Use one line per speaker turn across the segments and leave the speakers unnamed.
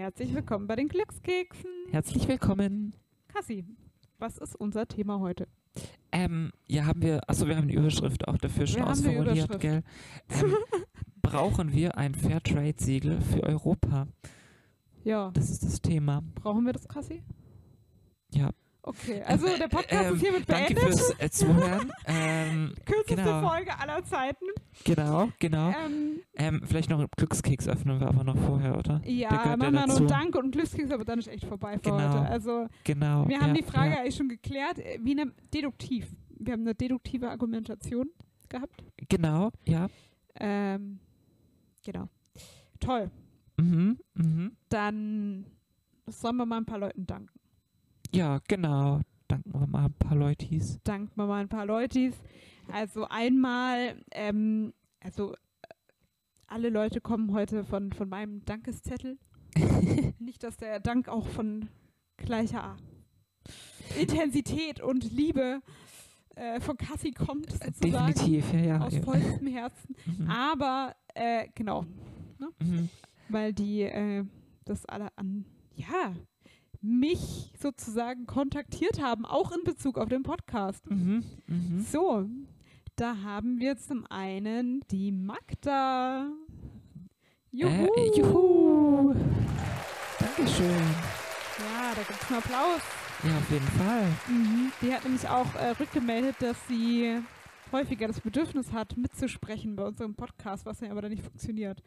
Herzlich willkommen bei den Glückskeksen.
Herzlich willkommen.
Kassi, was ist unser Thema heute?
Ähm, ja, haben wir, achso, wir haben die Überschrift auch dafür schon
Wir
ausformuliert, gell? Ähm, brauchen wir ein Fairtrade-Siegel für Europa?
Ja,
Das ist das Thema.
brauchen wir das, Kassi?
Ja.
Okay, also
Ähm,
der Podcast
ähm,
ist hiermit
Danke
beendet.
fürs äh, Zuhören. ähm,
Kürzeste
genau.
Folge aller Zeiten.
genau, genau.
Ähm,
Ähm, vielleicht noch einen Glückskeks öffnen wir aber noch vorher, oder? Der
ja, machen wir nur Dank und Glückskeks, aber dann ist echt vorbei für
Genau.
heute. Also
Genau.
wir haben
ja,
die Frage
Ja.
eigentlich schon geklärt, äh, wie eine deduktiv. Wir haben eine deduktive Argumentation gehabt.
Genau, ja.
Ähm, genau. Toll.
Mhm, mhm.
Dann sollen wir mal ein paar Leuten danken.
Ja, genau. Danken wir mal ein paar Leutis.
danken wir mal ein paar Leutis. Also einmal, ähm, also äh, alle Leute kommen heute von, von meinem Dankeszettel. Nicht, dass der Dank auch von gleicher Intensität und Liebe äh, von Cassie kommt, sozusagen.
Definitiv, ja, ja.
Aus
ja.
vollstem Herzen.
Mhm.
Aber, äh, genau,
Mhm.
weil die äh, das alle an, ja, mich sozusagen kontaktiert haben, auch in Bezug auf den Podcast.
Mhm. Mhm.
So, da haben wir zum einen die Magda. Juhu!
Äh, juhu. Dankeschön.
Ja, da gibt es einen Applaus.
Ja, auf jeden Fall.
Mhm. Die hat nämlich auch äh, rückgemeldet, dass sie häufiger das Bedürfnis hat, mitzusprechen bei unserem Podcast, was ja aber dann nicht funktioniert.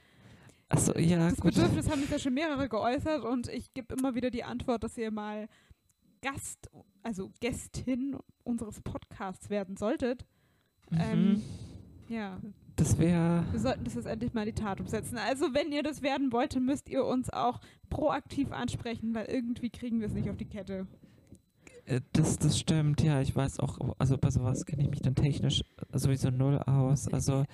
Achso, ja,
Das
gut.
Bedürfnis haben sich ja schon mehrere geäußert und ich gebe immer wieder die Antwort, dass ihr mal Gast, also Gästin unseres Podcasts werden solltet.
Mhm.
Ähm, ja,
das wäre.
Wir sollten das jetzt endlich mal in die Tat umsetzen. Also, wenn ihr das werden wollt, müsst ihr uns auch proaktiv ansprechen, weil irgendwie kriegen wir es nicht auf die Kette.
Äh, das, das stimmt, ja, ich weiß auch, also bei sowas kenne ich mich dann technisch sowieso null aus. Also,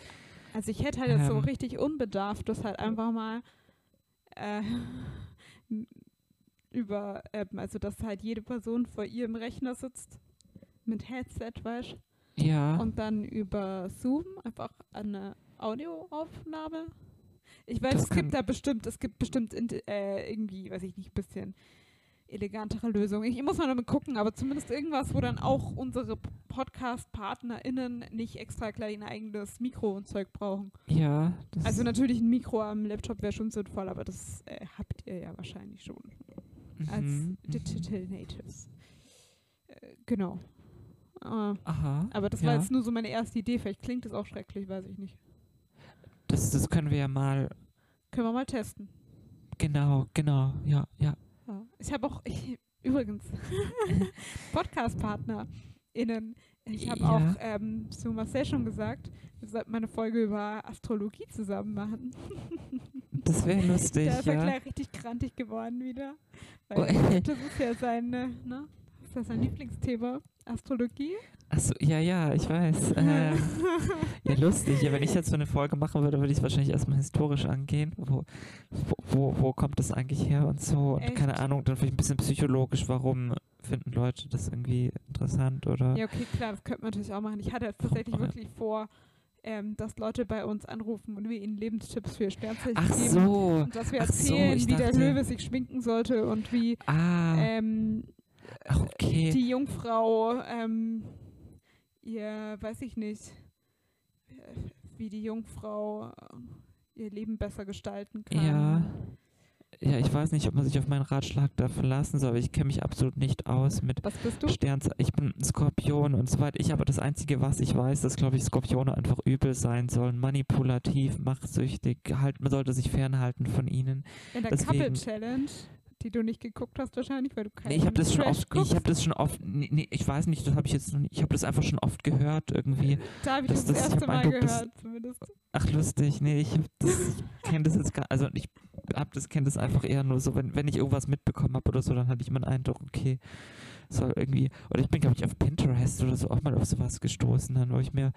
Also, ich hätte halt jetzt so
Ähm.
richtig unbedarft das halt einfach mal äh, über, ähm, also, dass halt jede Person vor ihrem Rechner sitzt mit Headset, weißt
ja.
und dann über Zoom einfach eine Audioaufnahme. Ich weiß,
Das
es gibt da bestimmt, es gibt bestimmt in, äh, irgendwie, weiß ich nicht, ein bisschen elegantere Lösungen. Ich muss mal damit gucken, aber zumindest irgendwas, wo dann auch unsere Podcast-PartnerInnen nicht extra gleich ein eigenes Mikro und Zeug brauchen.
ja.
Also natürlich ein Mikro am Laptop wäre schon sinnvoll, aber das äh, habt ihr ja wahrscheinlich schon als
mhm, mhm.
Digital Natives. Äh, genau. Äh,
Aha.
aber das
ja.
war jetzt nur so meine erste Idee. Vielleicht klingt das auch schrecklich, weiß ich nicht.
Das, das können wir ja mal.
Können wir mal testen.
Genau, genau, ja, ja.
Ja. Ich habe auch, ich, übrigens, Podcast-PartnerInnen. Ich habe
Ja.
auch ähm, zu Marcel schon gesagt, wir sollten mal eine Folge über Astrologie zusammen machen.
Das wäre lustig,
Da ist er
ja.
gleich richtig krantig geworden wieder.
Oh,
Weil das ist ja sein, äh, ne? Das ist ja sein Lieblingsthema, Astrologie.
Achso, ja, ja, ich weiß. Ähm, ja, lustig. Ja, wenn ich jetzt so eine Folge machen würde, würde ich es wahrscheinlich erstmal historisch angehen. Wo, wo, wo, kommt das eigentlich her und so? Und
Echt?
keine Ahnung, dann vielleicht ein bisschen psychologisch, warum finden Leute das irgendwie interessant oder.
Ja, okay, klar, das könnte man natürlich auch machen. Ich hatte tatsächlich
mal.
wirklich vor, ähm, dass Leute bei uns anrufen und wir ihnen Lebenstipps für Sternzeichen
Ach
geben.
so.
Und dass wir
Ach so,
erzählen,
ich
wie der Löwe sich schminken sollte und wie
Ah,
ähm,
ach, okay.
die Jungfrau ähm, ihr, weiß ich nicht, wie die Jungfrau äh, ihr Leben besser gestalten kann.
Ja. Ja, ich weiß nicht, ob man sich auf meinen Ratschlag da verlassen soll, aber ich kenne mich absolut nicht aus mit
Was bist du?
Sternzeichen. Ich bin Skorpion und so weiter. Ich aber das Einzige, was ich weiß, dass, glaube ich, Skorpione einfach übel sein sollen. Manipulativ, machtsüchtig. Halt, man sollte sich fernhalten von ihnen.
In der
deswegen-
Couple Challenge, die du nicht geguckt hast wahrscheinlich, weil du keinen
Nee, ich habe das schon oft,
guckst.
ich habe das schon oft, nee, nee, ich weiß nicht, das habe ich jetzt noch nicht, ich habe das einfach schon oft gehört irgendwie.
Da habe ich
das-
das,
das-
erste Mal
Eindruck,
gehört, zumindest.
Ach lustig, nee, ich, ich kenne das jetzt gar, also ich hab das kenne das einfach eher nur so, wenn, wenn ich irgendwas mitbekommen habe oder so, dann hatte ich immer den Eindruck, okay, soll irgendwie, oder ich bin glaube ich auf Pinterest oder so auch mal auf sowas gestoßen, dann wo ich mir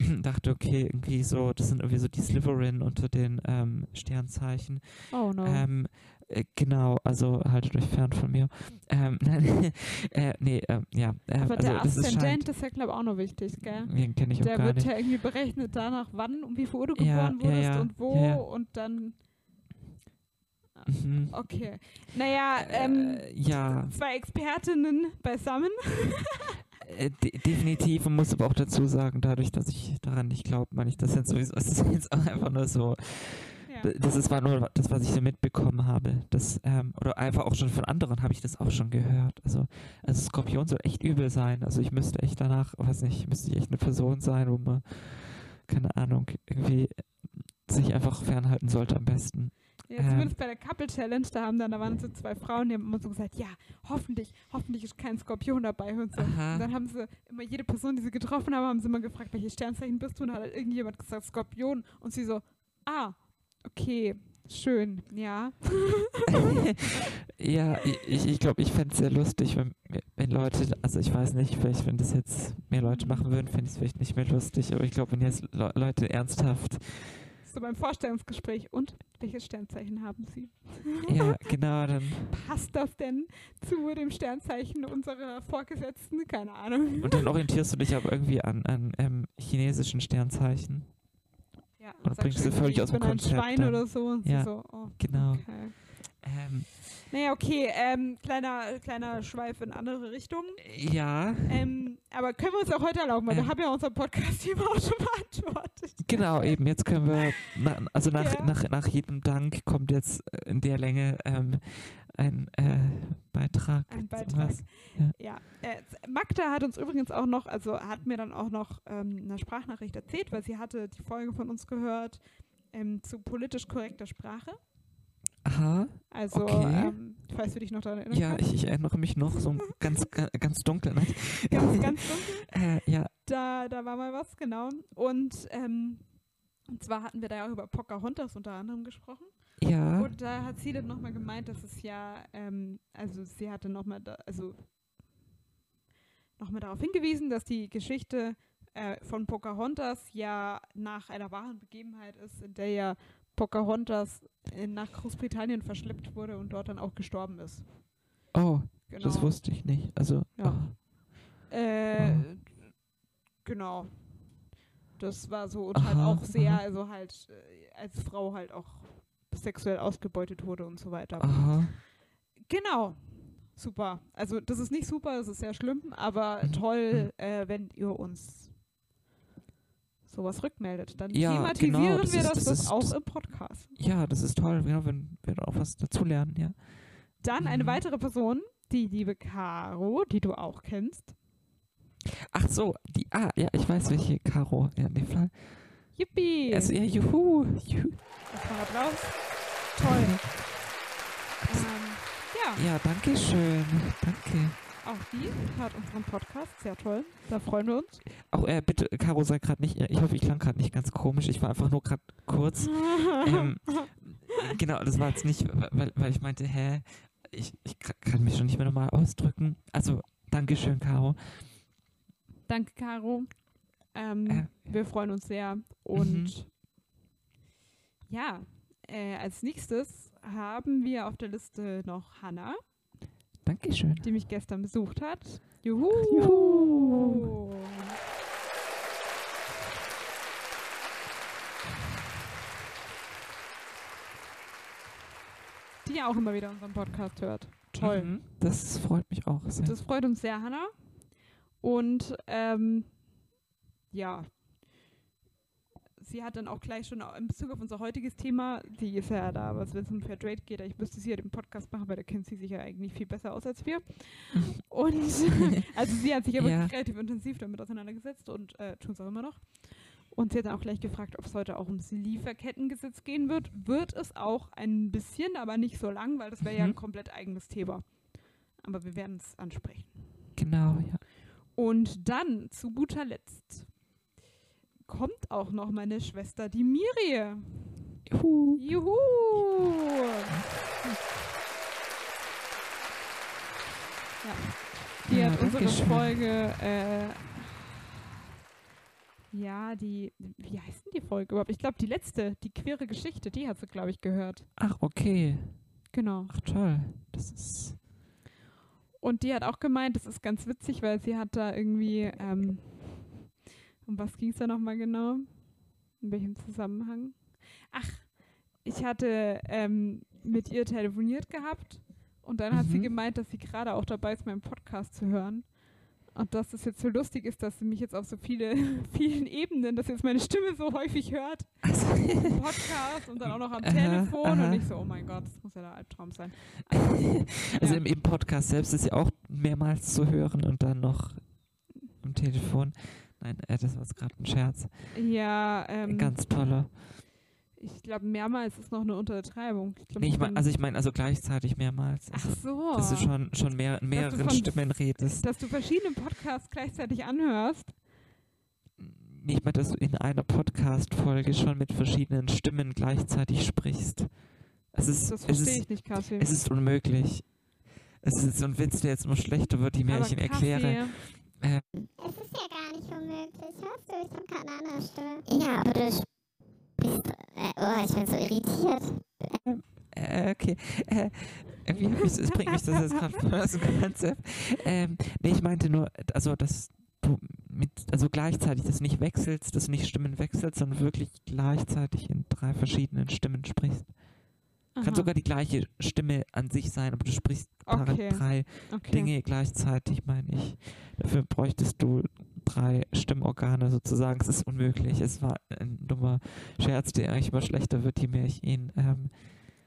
dachte, okay, irgendwie so, das sind irgendwie so die Slytherin unter den ähm, Sternzeichen.
Oh no.
Ähm, äh, genau, also haltet euch fern von mir. Ähm, nein, äh, nee, ähm, ja. Äh,
Aber
also
der
ist scheint,
Aszendent ist ja, glaube ich, auch noch wichtig, gell?
den kenne ich auch
Der
gar
wird
nicht.
ja irgendwie berechnet danach, wann und wie viel Uhr du geboren
ja,
wurdest
ja,
und wo und dann.
Mhm.
Okay. Naja, ähm,
Äh, ja,
zwei Expertinnen beisammen.
äh, de definitiv und muss aber auch dazu sagen, dadurch, dass ich daran nicht glaube, meine ich das jetzt sowieso. Es ist jetzt auch einfach nur so. Das ist war nur das, was ich so mitbekommen habe. Das, ähm, oder einfach auch schon von anderen habe ich das auch schon gehört. Also, also Skorpion soll echt übel sein. Also ich müsste echt danach, weiß nicht, müsste ich echt eine Person sein, wo man, keine Ahnung, irgendwie sich einfach fernhalten sollte am besten.
Ja,
Ähm.
zumindest bei der Couple Challenge, da haben dann, da waren so zwei Frauen, die haben immer so gesagt, ja, hoffentlich, hoffentlich ist kein Skorpion dabei und so.
Aha.
Und dann haben sie immer jede Person, die sie getroffen haben, haben sie immer gefragt, welches Sternzeichen bist du? Und dann hat halt irgendjemand gesagt, Skorpion. Und sie so, ah, okay, schön, ja.
ja, ich, ich glaube, ich fände es sehr lustig, wenn, wenn Leute, also ich weiß nicht, vielleicht, wenn das jetzt mehr Leute machen würden, fände ich es vielleicht nicht mehr lustig, aber ich glaube, wenn jetzt Le Leute ernsthaft,
So beim Vorstellungsgespräch. Und welches Sternzeichen haben sie?
ja, genau, dann,
Passt das denn zu dem Sternzeichen unserer Vorgesetzten? Keine Ahnung.
und dann orientierst du dich aber irgendwie an, an ähm, chinesischen Sternzeichen.
Ja, sagst
bringst du
irgendwie,
völlig aus dem
bin ein
Konzept
Schwein
dann.
oder so. Und sie
Ja,
so, oh,
Genau.
okay.
Ähm,
Naja, okay, ähm, kleiner, kleiner Schweif in andere Richtungen.
ja,
Ähm, aber können wir uns auch heute erlauben, weil wir
Ähm.
haben ja unser Podcast-Thema auch schon beantwortet.
genau, eben, jetzt können wir, na, also nach,
Ja.
nach, nach jedem Dank kommt jetzt äh, in der Länge ähm, ein äh, Beitrag.
Ein Beitrag.
was.
Ja, äh, Magda hat uns übrigens auch noch, also hat mir dann auch noch ähm, eine Sprachnachricht erzählt, weil sie hatte die Folge von uns gehört ähm, zu politisch korrekter Sprache.
Aha.
Also,
Okay.
ähm, falls du dich noch daran erinnern
Ja, ich, ich erinnere mich noch so ein ganz, ga- ganz dunkel. Ne?
Ganz, ganz dunkel.
äh, ja,
Da, da war mal was, genau. Und, ähm, und zwar hatten wir da ja auch über Pocahontas unter anderem gesprochen.
Ja.
Und da hat sie dann nochmal gemeint, dass es ja, ähm, also sie hatte nochmal, also nochmal darauf hingewiesen, dass die Geschichte äh, von Pocahontas ja nach einer wahren Begebenheit ist, in der ja Pocahontas äh, nach Großbritannien verschleppt wurde und dort dann auch gestorben ist.
Oh,
Genau.
das wusste ich nicht. Also,
Ja.
oh,
Äh,
Ah.
Genau. Das war so und halt
Aha,
auch sehr, also halt äh, als Frau halt auch sexuell ausgebeutet wurde und so weiter.
aha.
Genau. Super. Also das ist nicht super, das ist sehr schlimm, aber
Mhm.
toll, äh, wenn ihr uns sowas rückmeldet. Dann
Ja,
thematisieren
genau, das
wir
ist-
das,
das
das
ist-
auch
das-
im Podcast.
Ja, das ist toll, genau, wenn wir auch was dazulernen, ja.
Dann eine
Mhm.
weitere Person, die liebe Caro, die du auch kennst.
Ach so, die, ah, ja, ich weiß welche, Caro, ja, in dem Fall.
Yippie!
Also, ja, juhu, juhu.
Erstmal Applaus. Toll. Ähm, ja,
Ja, danke schön, danke.
auch die hört unseren Podcast. Sehr toll. Da freuen wir uns.
Auch, äh, bitte, Caro, sei gerade nicht, ich hoffe, ich klang gerade nicht ganz komisch, ich war einfach nur gerade kurz, ähm, genau, das war jetzt nicht, weil, weil ich meinte, hä, ich, ich ka- kann mich schon nicht mehr normal ausdrücken. Also, Dankeschön, Caro.
Danke, Caro. Ähm,
Äh.
Wir freuen uns sehr. Und ja, äh, als nächstes haben wir auf der Liste noch Hannah,
Dankeschön.
die mich gestern besucht hat. Juhu!
Juhu.
Die ja auch immer wieder unseren Podcast hört. Toll.
Mhm, das freut mich auch sehr.
Das freut uns sehr, Hannah. Und ähm, ja, sie hat dann auch gleich schon in Bezug auf unser heutiges Thema, die ist ja da, was wenn es um Fairtrade geht, ich müsste sie ja den Podcast machen, weil da kennt sie sich ja eigentlich viel besser aus als wir. Und also sie hat sich ja wirklich relativ intensiv damit auseinandergesetzt und äh, tun es auch immer noch. Und sie hat dann auch gleich gefragt, ob es heute auch ums Lieferkettengesetz gehen wird. Wird es auch ein bisschen, aber nicht so lang, weil das wäre ja ein
Mhm.
komplett eigenes Thema. Aber wir werden es ansprechen.
Genau, ja.
Und dann, zu guter Letzt, kommt auch noch meine Schwester, die Mirie.
Juhu.
Juhu! Ja. Die
Ja,
hat unsere
dankeschön.
Folge, äh, ja, die, wie heißt denn die Folge überhaupt? Ich glaube, die letzte, die queere Geschichte, die hat sie, glaube ich, gehört.
Ach, okay.
Genau.
Ach, toll. Das ist.
Und die hat auch gemeint, das ist ganz witzig, weil sie hat da irgendwie, ähm, um was ging es da nochmal genau? In welchem Zusammenhang? Ach, ich hatte, ähm, mit ihr telefoniert gehabt und dann hat sie
Mhm.
gemeint, dass sie gerade auch dabei ist, meinen Podcast zu hören. Und dass es jetzt so lustig ist, dass sie mich jetzt auf so viele, vielen Ebenen, dass jetzt meine Stimme so häufig hört,
Also,
im Podcast und dann auch noch am
Aha,
Telefon
aha.
und ich so, oh mein Gott, das muss ja der Albtraum sein.
also
Ja.
im, im Podcast selbst ist ja auch mehrmals zu hören und dann noch am Telefon. Nein, äh, das war jetzt gerade ein Scherz.
Ja, ähm,
Ganz toller.
ich glaube, mehrmals ist noch eine Untertreibung. Ich glaub,
Nee, ich mein, also ich meine, also gleichzeitig mehrmals.
Ach
Also,
so.
dass du schon, schon mehr, in mehreren
von-
Stimmen redest.
dass du verschiedene Podcasts gleichzeitig anhörst.
Nicht mal, dass du in einer Podcast-Folge schon mit verschiedenen Stimmen gleichzeitig sprichst. Es ist,
Das
es
verstehe
ist,
ich nicht, Kassi.
es ist unmöglich. Es ist so ein Witz, der jetzt nur schlechter wird, je mehr
Aber
ich ihn erkläre.
Es ist ja gar nicht unmöglich. Hörst du, ich habe gerade eine andere Stimme. Ja, aber du bist. Äh, oh, ich bin so irritiert.
Äh, okay. Äh, ich, es bringt mich das jetzt gerade aus dem Konzept. Ähm, nee, ich meinte nur, also dass du mit, also gleichzeitig das nicht wechselst, dass du nicht Stimmen wechselst, sondern wirklich gleichzeitig in drei verschiedenen Stimmen sprichst. Kann
Aha,
sogar die gleiche Stimme an sich sein, aber du sprichst drei-
Okay.
drei
okay.
Dinge gleichzeitig, meine ich. Dafür bräuchtest du drei Stimmorgane sozusagen. Es ist unmöglich. Es war ein dummer Scherz, der eigentlich immer schlechter wird, je mehr ich ihn. Ähm,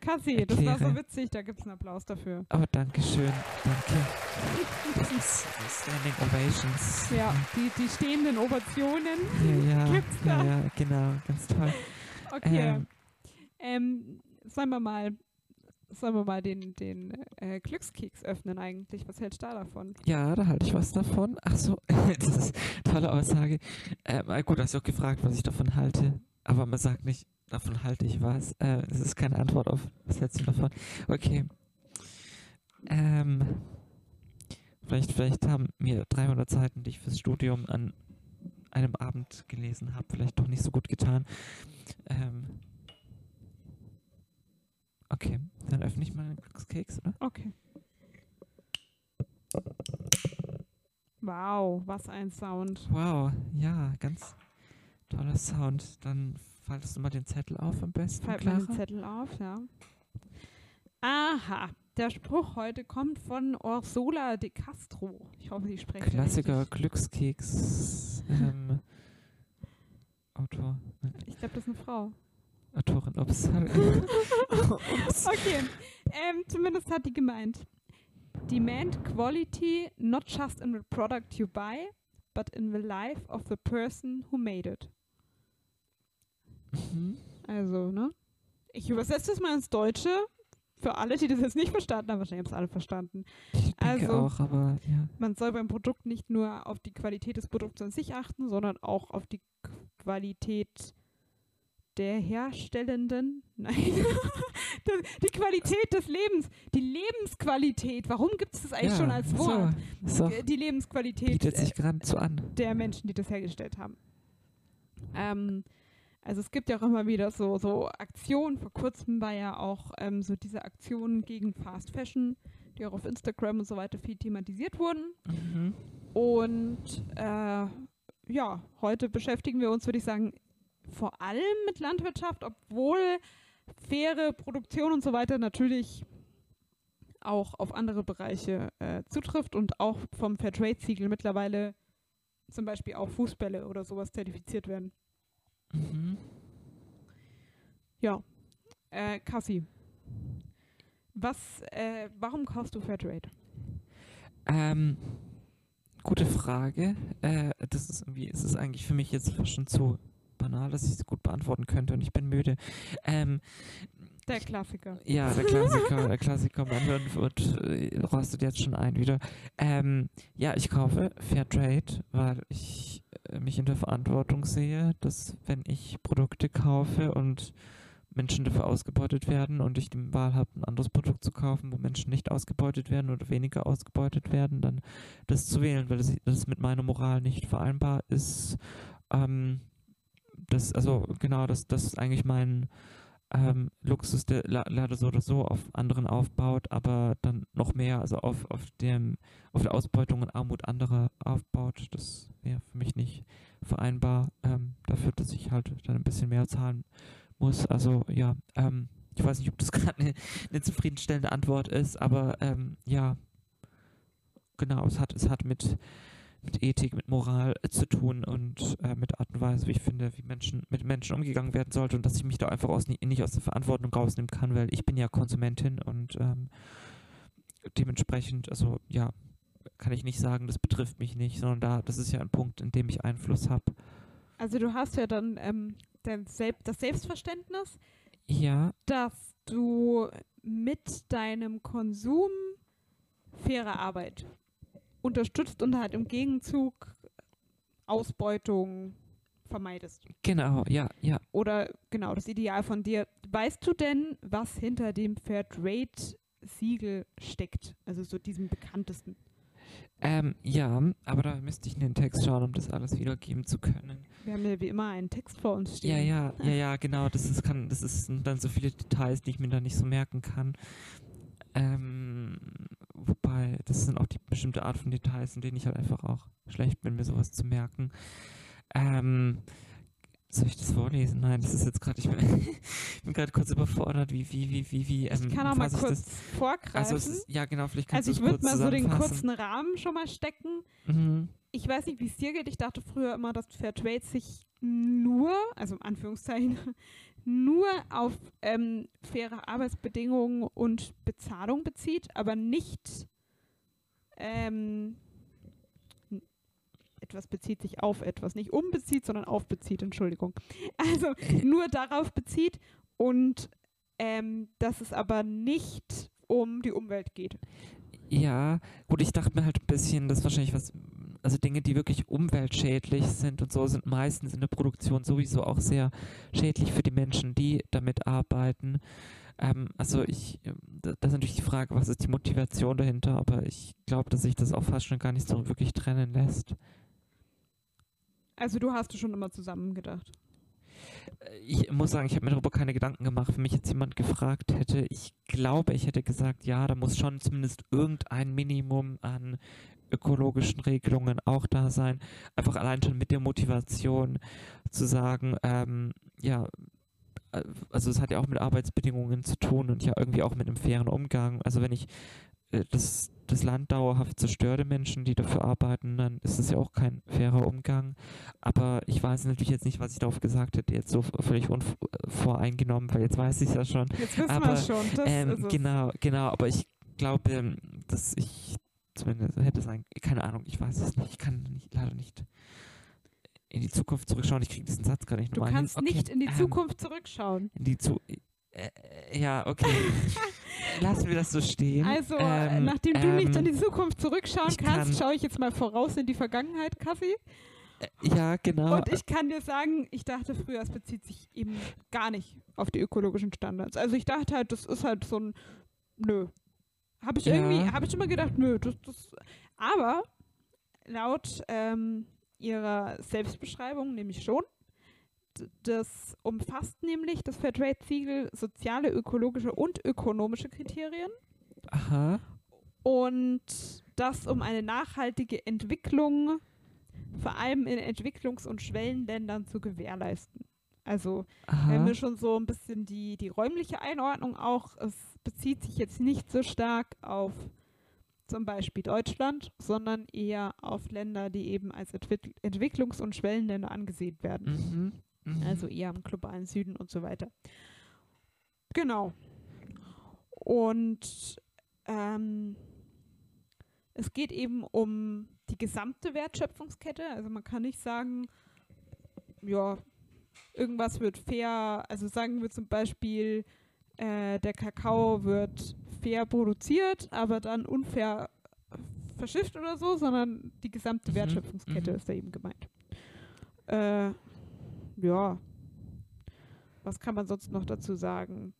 Kassi, das war so
erkläre.
witzig, da gibt es einen Applaus dafür.
aber Dankeschön. Danke. Das ist Standing Ovations.
Ja, die, die stehenden Ovationen.
Ja, ja,
Gibt's da?
ja, genau. Ganz toll.
Okay.
Ähm,
Ähm, sollen wir mal, sollen wir mal den, den äh, Glückskeks öffnen eigentlich? Was hältst du da davon?
Ja, da halte ich was davon. Ach so, das ist eine tolle Aussage. Ähm, äh, gut, hast du auch gefragt, was ich davon halte. Aber man sagt nicht, davon halte ich was. Äh, das ist keine Antwort auf, was hältst du davon? Okay. Ähm, vielleicht, vielleicht haben mir 300 Seiten, die ich fürs Studium an einem Abend gelesen habe, vielleicht doch nicht so gut getan. Ähm, okay, dann öffne ich mal den Glückskeks, oder?
Okay. Wow, was ein Sound.
Wow, ja, ganz toller Sound. Dann faltest du mal den Zettel auf am besten,
Fällt mir den. Zettel auf, ja. Aha, der Spruch heute kommt von Orsola de Castro. Ich hoffe, sie sprechen
Klassiker
richtig.
Glückskeks. Ähm, Autor.
Ich glaube, das ist eine Frau.
Autorin. Ups. Ups.
Okay, ähm, zumindest hat die gemeint. Demand quality not just in the product you buy, but in the life of the person who made it.
Mhm.
Also, ne? Ich übersetze das mal ins Deutsche. Für alle, die das jetzt nicht verstanden haben, wahrscheinlich haben es alle verstanden.
Ich denke
Also-
auch, aber ja.
Man soll beim Produkt nicht nur auf die Qualität des Produkts an sich achten, sondern auch auf die Qualität der Herstellenden. Nein. Die- Qualität des Lebens. Die Lebensqualität. Warum gibt es das eigentlich
ja,
schon als Wort?
So, so
Äh, Die Lebensqualität
bietet
äh,
sich geradezu an.
der Menschen, die das hergestellt haben. Ähm, also es gibt ja auch immer wieder so, so Aktionen. Vor kurzem war ja auch ähm, so diese Aktion gegen Fast Fashion, die auch auf Instagram und so weiter viel thematisiert wurden.
Mhm.
Und äh, ja, heute beschäftigen wir uns, würde ich sagen, vor allem mit Landwirtschaft, obwohl faire Produktion und so weiter natürlich auch auf andere Bereiche äh, zutrifft und auch vom Fairtrade-Siegel mittlerweile zum Beispiel auch Fußbälle oder sowas zertifiziert werden.
Mhm.
Ja. Äh, Kassi, was, äh, warum kaufst du Fairtrade?
Ähm, gute Frage. Äh, das ist irgendwie, es ist eigentlich für mich jetzt schon zu banal, dass ich es gut beantworten könnte und ich bin müde. Ähm,
Der Klassiker.
ja, der Klassiker, der Klassiker, man hört und äh, rostet jetzt schon ein wieder. Ähm, ja, ich kaufe Fairtrade, weil ich äh, mich in der Verantwortung sehe, dass wenn ich Produkte kaufe und Menschen dafür ausgebeutet werden und ich die Wahl habe, ein anderes Produkt zu kaufen, wo Menschen nicht ausgebeutet werden oder weniger ausgebeutet werden, dann das zu wählen, weil das, das mit meiner Moral nicht vereinbar ist. Ähm, das, also genau, das, das ist eigentlich mein ähm, Luxus, der leider so oder so auf anderen aufbaut, aber dann noch mehr, also auf, auf, dem, auf der Ausbeutung und Armut anderer aufbaut. Das wäre für mich nicht vereinbar, ähm, dafür, dass ich halt dann ein bisschen mehr zahlen muss. Also ja, ähm, Ich weiß nicht, ob das gerade eine, eine zufriedenstellende Antwort ist, aber ähm, ja, genau, es hat, es hat mit, mit Ethik, mit Moral äh, zu tun und äh, mit Art und Weise, wie ich finde, wie Menschen mit Menschen umgegangen werden sollte und dass ich mich da einfach aus, nicht aus der Verantwortung rausnehmen kann, weil ich bin ja Konsumentin und ähm, dementsprechend, also ja, kann ich nicht sagen, das betrifft mich nicht, sondern da, das ist ja ein Punkt, in dem ich Einfluss habe.
Also du hast ja dann ähm, dein Selb das Selbstverständnis,
Ja,
dass du mit deinem Konsum faire Arbeit unterstützt und halt im Gegenzug Ausbeutung vermeidest.
genau, ja, ja.
Oder genau, das Ideal von dir. Weißt du denn, was hinter dem Fairtrade-Siegel steckt? Also so diesem bekanntesten.
Ähm, ja, aber da müsste ich in den Text schauen, um das alles wiedergeben zu können.
Wir haben ja wie immer einen Text vor uns stehen.
Ja, ja, ja, ja, genau. Das ist, kann, das ist sind dann so viele Details, die ich mir da nicht so merken kann. Ähm, wobei, das sind auch die bestimmte Art von Details, in denen ich halt einfach auch schlecht bin, mir sowas zu merken. Ähm, soll ich das vorlesen? Nein, das ist jetzt gerade, ich bin, ich bin gerade kurz überfordert, wie, wie, wie, wie, wie, ähm,
Ich kann auch mal
ich
kurz
das?
vorgreifen.
Also, ist, ja, genau, vielleicht kannst
Also ich
du es
würde
kurz
mal so den kurzen Rahmen schon mal stecken.
Mhm.
Ich weiß nicht, wie es dir geht. Ich dachte früher immer, dass Fairtrade sich nur, also in Anführungszeichen, nur auf ähm, faire Arbeitsbedingungen und Bezahlung bezieht, aber nicht ähm, etwas bezieht sich auf etwas, nicht umbezieht, sondern auf bezieht, Entschuldigung. Also nur darauf bezieht und ähm, dass es aber nicht um die Umwelt geht.
Ja, gut, ich dachte mir halt ein bisschen, dass wahrscheinlich was, also Dinge, die wirklich umweltschädlich sind und so, sind meistens in der Produktion sowieso auch sehr schädlich für die Menschen, die damit arbeiten. Ähm, also ich, ähm, da- das ist natürlich die Frage, was ist die Motivation dahinter, aber ich glaube, dass sich das auch fast schon gar nicht so wirklich trennen lässt.
Also du hast es schon immer zusammen gedacht.
Äh, Ich muss sagen, ich habe mir darüber keine Gedanken gemacht. Wenn mich jetzt jemand gefragt hätte, ich glaube, ich hätte gesagt, ja, da muss schon zumindest irgendein Minimum an ökologischen Regelungen auch da sein. Einfach allein schon mit der Motivation zu sagen, ähm, ja, äh, also es hat ja auch mit Arbeitsbedingungen zu tun und ja irgendwie auch mit einem fairen Umgang. Also wenn ich äh, das, das Land dauerhaft zerstöre, Menschen, die dafür arbeiten, dann ist es ja auch kein fairer Umgang. Aber ich weiß natürlich jetzt nicht, was ich darauf gesagt hätte, jetzt so völlig unvoreingenommen, weil jetzt weiß ich es ja schon.
Jetzt wissen wir schon. Das
Ähm, genau, genau, aber ich glaube, dass ich zumindest hätte sein, keine Ahnung, ich weiß es nicht, ich kann nicht, leider nicht in die Zukunft zurückschauen, ich kriege diesen Satz gar nicht
Du
nochmal hin.
kannst
Okay,
nicht in die
ähm,
Zukunft zurückschauen.
In die Zu äh, äh, ja, okay. Lassen wir das so stehen.
Also, äh,
Ähm,
nachdem du nicht in
ähm,
die Zukunft zurückschauen kannst,
kann-
schaue ich jetzt mal voraus in die Vergangenheit, Kassi.
Ja, genau.
Und ich kann dir sagen, ich dachte früher, es bezieht sich eben gar nicht auf die ökologischen Standards. Also ich dachte halt, das ist halt so ein, nö. Habe ich
Ja.
irgendwie, habe ich immer gedacht, nö, das, das. Aber laut ähm, ihrer Selbstbeschreibung nämlich schon. Das umfasst nämlich das Fairtrade-Siegel soziale, ökologische und ökonomische Kriterien.
Aha.
Und das um eine nachhaltige Entwicklung, vor allem in Entwicklungs- und Schwellenländern, zu gewährleisten. Also wir haben
Aha.
wir schon so ein bisschen die, die räumliche Einordnung auch. Es bezieht sich jetzt nicht so stark auf zum Beispiel Deutschland, sondern eher auf Länder, die eben als Entwick Entwicklungs- und Schwellenländer angesehen werden.
Mhm. Mhm.
Also eher im globalen Süden und so weiter. Genau. Und ähm, es geht eben um die gesamte Wertschöpfungskette. Also man kann nicht sagen, ja, irgendwas wird fair, also sagen wir zum Beispiel, äh, der Kakao wird fair produziert, aber dann unfair verschifft oder so, sondern die gesamte
Mhm,
Wertschöpfungskette
mhm.
ist da eben gemeint. Äh, ja. Was kann man sonst noch dazu sagen?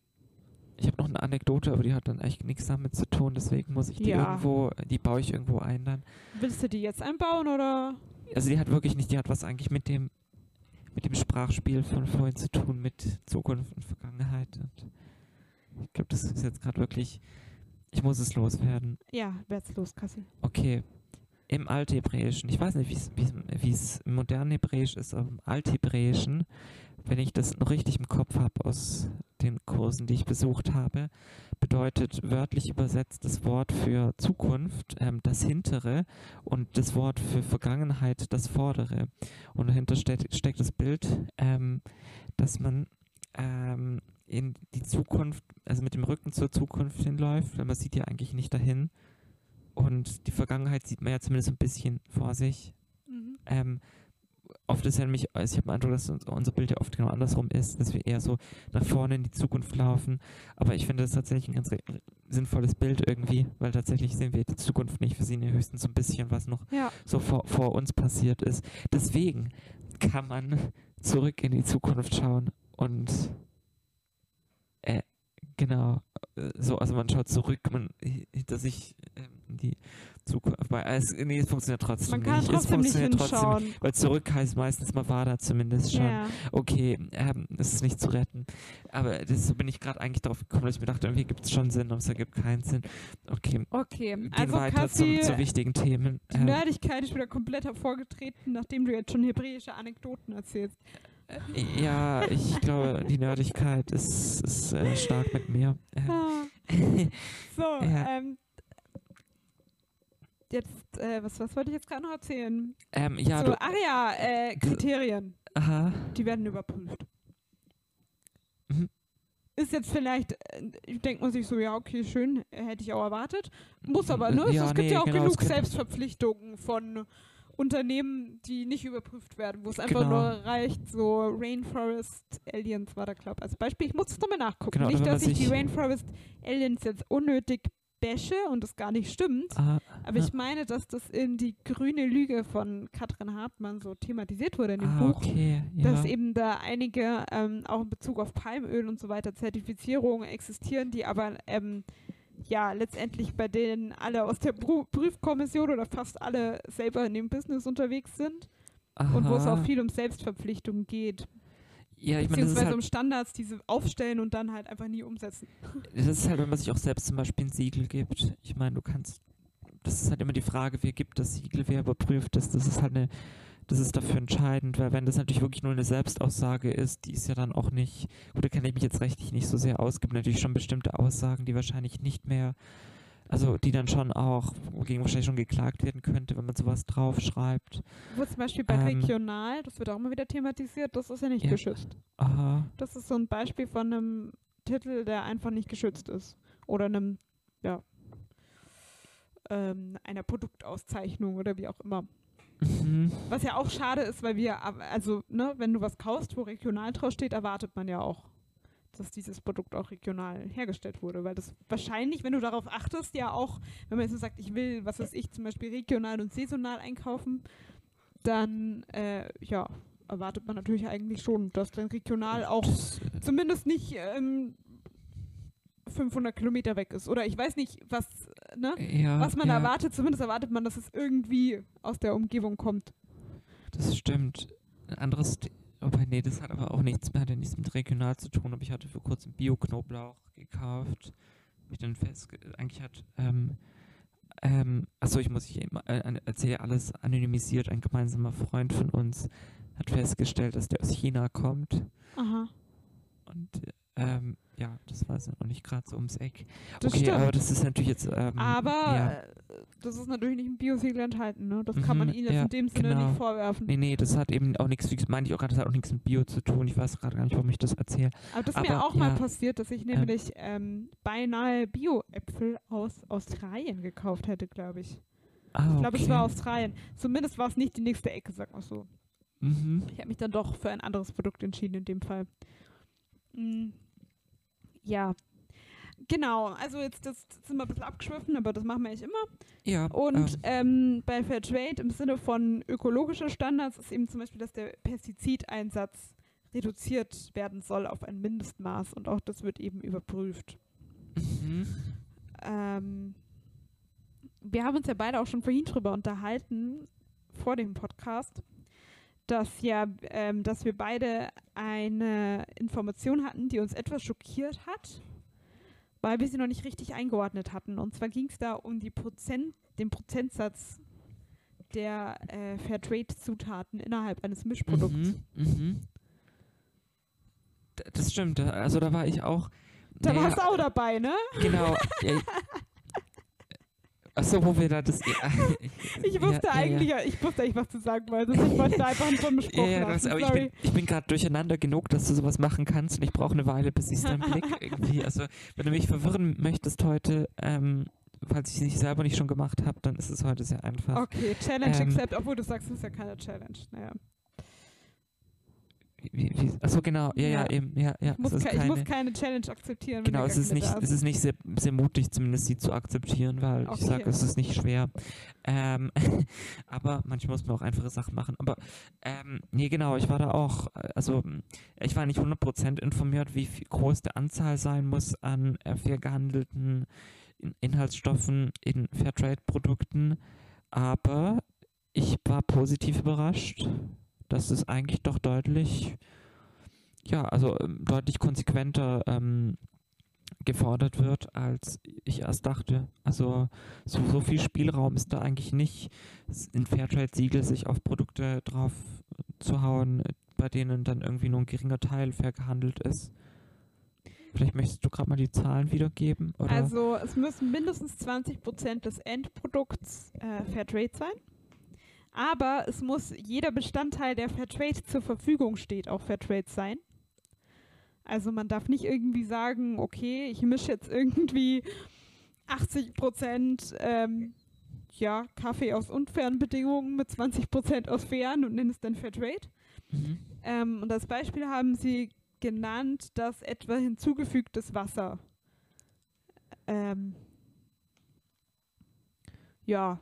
Ich habe noch eine Anekdote, aber die hat dann echt nichts damit zu tun, deswegen muss ich die
Ja.
irgendwo, die baue ich irgendwo ein dann.
Willst du die jetzt einbauen oder?
Also die hat wirklich nicht, die hat was eigentlich mit dem mit dem Sprachspiel von vorhin zu tun, mit Zukunft und Vergangenheit. Und ich glaube, das ist jetzt gerade wirklich, ich muss es loswerden.
Ja, wär's los, Kassi.
Okay, im Althebräischen, ich weiß nicht, wie es im modernen Hebräisch ist, aber im Althebräischen wenn ich das noch richtig im Kopf habe aus den Kursen, die ich besucht habe, bedeutet wörtlich übersetzt das Wort für Zukunft ähm, das Hintere und das Wort für Vergangenheit das Vordere. Und dahinter steht, steckt das Bild, ähm, dass man ähm, in die Zukunft, also mit dem Rücken zur Zukunft hinläuft, weil man sieht ja eigentlich nicht dahin. Und die Vergangenheit sieht man ja zumindest ein bisschen vor sich.
Mhm.
Oft ist ja nämlich, also ich habe den Eindruck, dass uns- unser Bild ja oft genau andersrum ist, dass wir eher so nach vorne in die Zukunft laufen. Aber ich finde das tatsächlich ein ganz sinnvolles Bild irgendwie, weil tatsächlich sehen wir die Zukunft nicht. Wir sehen ja höchstens so ein bisschen, was noch
Ja.
so vor, vor uns passiert ist. Deswegen kann man zurück in die Zukunft schauen und äh, genau, äh, so, also man schaut zurück, man hi- hinter sich in die Zukunft. Aber es, nee, es funktioniert trotzdem
Man kann
nicht. es
trotzdem nicht
funktioniert trotzdem nicht. Weil zurück heißt meistens, man war da zumindest schon.
Ja.
Okay, ähm, es ist nicht zu retten. Aber das, so bin ich gerade eigentlich darauf gekommen, dass ich mir dachte, irgendwie gibt es schon Sinn, aber es ergibt keinen Sinn. Okay,
Okay,
gehen
also
weiter
Kassi,
zu wichtigen Themen.
die
Ähm,
Nerdigkeit ist wieder komplett hervorgetreten, nachdem du jetzt schon hebräische Anekdoten erzählst.
Äh, Ja, ich glaube, die Nerdigkeit ist, ist äh, stark mit mir. Ähm,
Ah. So,
Ja.
ähm, jetzt, äh, was, was wollte ich jetzt gerade noch erzählen?
ähm, ja,
so,
du.
ach ja, äh, Kriterien,
Aha.
die werden überprüft.
Mhm.
Ist jetzt vielleicht, äh, denkt man sich so, ja, okay, schön, äh, hätte ich auch erwartet. Muss aber, ne?
Ja,
es gibt
nee,
ja auch
genau, es
genug
gibt-
Selbstverpflichtungen von Unternehmen, die nicht überprüft werden, wo es einfach
Genau.
nur reicht, so Rainforest Aliens war da, glaube ich, als Beispiel. Ich muss es nochmal nachgucken.
Genau,
nicht, dass ich die Rainforest Aliens jetzt unnötig bashe und das gar nicht stimmt.
Ah,
Aber ich meine, dass das in die grüne Lüge von Katrin Hartmann so thematisiert wurde in dem
ah,
Buch.
okay. Ja.
Dass eben da einige, ähm, auch in Bezug auf Palmöl und so weiter, Zertifizierungen existieren, die aber ähm, ja letztendlich bei denen alle aus der Prüfkommission oder fast alle selber in dem Business unterwegs sind und wo es auch
Aha.
viel um Selbstverpflichtungen geht.
Ja, ich meine,
Beziehungsweise
halt
um Standards, die sie aufstellen und dann halt einfach nie umsetzen.
Das ist halt, wenn man sich auch selbst zum Beispiel ein Siegel gibt. Ich meine, du kannst, das ist halt immer die Frage, wer gibt das Siegel, wer überprüft das. Das ist halt eine, das ist dafür entscheidend, weil wenn das natürlich wirklich nur eine Selbstaussage ist, die ist ja dann auch nicht, gut, da kenne ich mich jetzt rechtlich nicht so sehr aus, gibt natürlich schon bestimmte Aussagen, die wahrscheinlich nicht mehr, also die dann schon auch, wogegen wahrscheinlich schon geklagt werden könnte, wenn man sowas draufschreibt.
Wo zum Beispiel bei
Ähm,
Regional, das wird auch immer wieder thematisiert, das ist ja nicht
Ja.
geschützt.
Aha,
Das ist so ein Beispiel von einem Titel, der einfach nicht geschützt ist. Oder einem, ja, ähm, einer Produktauszeichnung oder wie auch immer.
mhm.
Was ja auch schade ist, weil wir, also, ne, wenn du was kaufst, wo regional drauf steht, erwartet man ja auch, dass dieses Produkt auch regional hergestellt wurde. Weil das wahrscheinlich, wenn du darauf achtest, ja auch, wenn man jetzt sagt, ich will, was weiß ich, zum Beispiel regional und saisonal einkaufen, dann, äh, ja, erwartet man natürlich eigentlich schon, dass dann regional auch zumindest nicht ähm, 500 Kilometer weg ist. Oder ich weiß nicht, was, ne?
ja,
was man
ja.
erwartet. Zumindest erwartet man, dass es irgendwie aus der Umgebung kommt.
Das stimmt. Ein anderes, The- wobei, nee, das hat aber auch nichts mehr, hat nichts mit regional zu tun, aber ich hatte vor kurzem Bio-Knoblauch gekauft. Hab ich dann fest, eigentlich hat, ähm, ähm, achso, ich muss ich eben, äh, äh, erzähle alles anonymisiert, ein gemeinsamer Freund von uns hat festgestellt, dass der aus China kommt
Aha.
und ähm, ja, das war es auch nicht gerade so ums Eck.
Das
okay,
stimmt.
aber das ist natürlich jetzt, ähm,
Aber
ja.
äh, das ist natürlich nicht im Biosiegel enthalten, ne? Das kann man
Mhm,
ihnen jetzt
ja,
in dem Sinne
genau.
nicht vorwerfen.
Nee, nee, das hat eben auch nichts, wie meine ich auch gerade, das hat auch nichts mit Bio zu tun. Ich weiß gerade gar nicht, warum ich das erzähle.
Aber das ist mir
aber,
auch mal
ja.
passiert, dass ich nämlich ähm, beinahe Bio-Äpfel aus Australien gekauft hätte, glaube ich.
Ah,
Ich glaube, es war
okay.
Australien. Zumindest war es nicht die nächste Ecke, sag mal so.
Mhm.
Ich habe mich dann doch für ein anderes Produkt entschieden in dem Fall. Mm, ja. Genau, also jetzt das sind wir ein bisschen abgeschwiffen, aber das machen wir eigentlich immer.
Ja.
Und
ähm,
ähm, bei Fairtrade im Sinne von ökologischer Standards ist eben zum Beispiel, dass der Pestizideinsatz reduziert werden soll auf ein Mindestmaß und auch das wird eben überprüft.
mhm.
Ähm, wir haben uns ja beide auch schon vorhin drüber unterhalten, vor dem Podcast, dass ja, ähm, dass wir beide eine Information hatten, die uns etwas schockiert hat, weil wir sie noch nicht richtig eingeordnet hatten. Und zwar ging es da um die Prozent, den Prozentsatz der äh, Fairtrade-Zutaten innerhalb eines Mischprodukts.
Mhm. Mhm. das stimmt. Also da war ich auch.
Da
naja,
warst du auch dabei, ne?
Genau. ja, Achso, wo wir da das.
Ich wusste
ja,
eigentlich,
Ja,
ich wusste eigentlich, was du sagen wolltest. Ich wollte einfach einen
ja,
besprochen
ja, das, aber ich
Sorry.
bin, ich bin gerade durcheinander genug, dass du sowas machen kannst und ich brauche eine Weile, bis ich es dann blick irgendwie. Also, wenn du mich verwirren möchtest heute, ähm, falls ich es nicht selber nicht schon gemacht habe, dann ist es heute sehr einfach.
Okay, Challenge
Ähm,
accept, obwohl du sagst, es ist ja keine Challenge. Naja.
Wie, wie, achso, genau. Ja, ja,
Ja.
eben. Ja, ja.
Ich muss,
es ist
ke ich
keine,
muss keine Challenge akzeptieren. wenn
Genau, es ist
keine
nicht, es ist nicht sehr, sehr mutig, zumindest sie zu akzeptieren, weil ich
Okay.
sage, es ist nicht schwer. Ähm, aber manchmal muss man auch einfache Sachen machen. Aber ähm, nee, genau, ich war da auch, äh, also ich war nicht 100% informiert, wie viel, groß die Anzahl sein muss an äh, fair gehandelten In Inhaltsstoffen in Fairtrade-Produkten. Aber ich war positiv überrascht, dass es eigentlich doch deutlich ja, also ähm, deutlich konsequenter ähm, gefordert wird, als ich erst dachte. Also so, so viel Spielraum ist da eigentlich nicht, in Fairtrade-Siegel sich auf Produkte drauf zu hauen, äh, bei denen dann irgendwie nur ein geringer Teil fair gehandelt ist. Vielleicht möchtest du gerade mal die Zahlen wiedergeben? Oder?
Also es müssen mindestens 20% des Endprodukts äh, Fairtrade sein. Aber es muss jeder Bestandteil, der Fairtrade zur Verfügung steht, auch Fairtrade sein. Also man darf nicht irgendwie sagen, okay, ich mische jetzt irgendwie 80% ähm, ja, Kaffee aus unfairen Bedingungen mit 20% aus fairen und nenne es dann Fairtrade.
mhm.
Ähm, und als Beispiel haben sie genannt, dass etwa hinzugefügtes Wasser ähm, ja,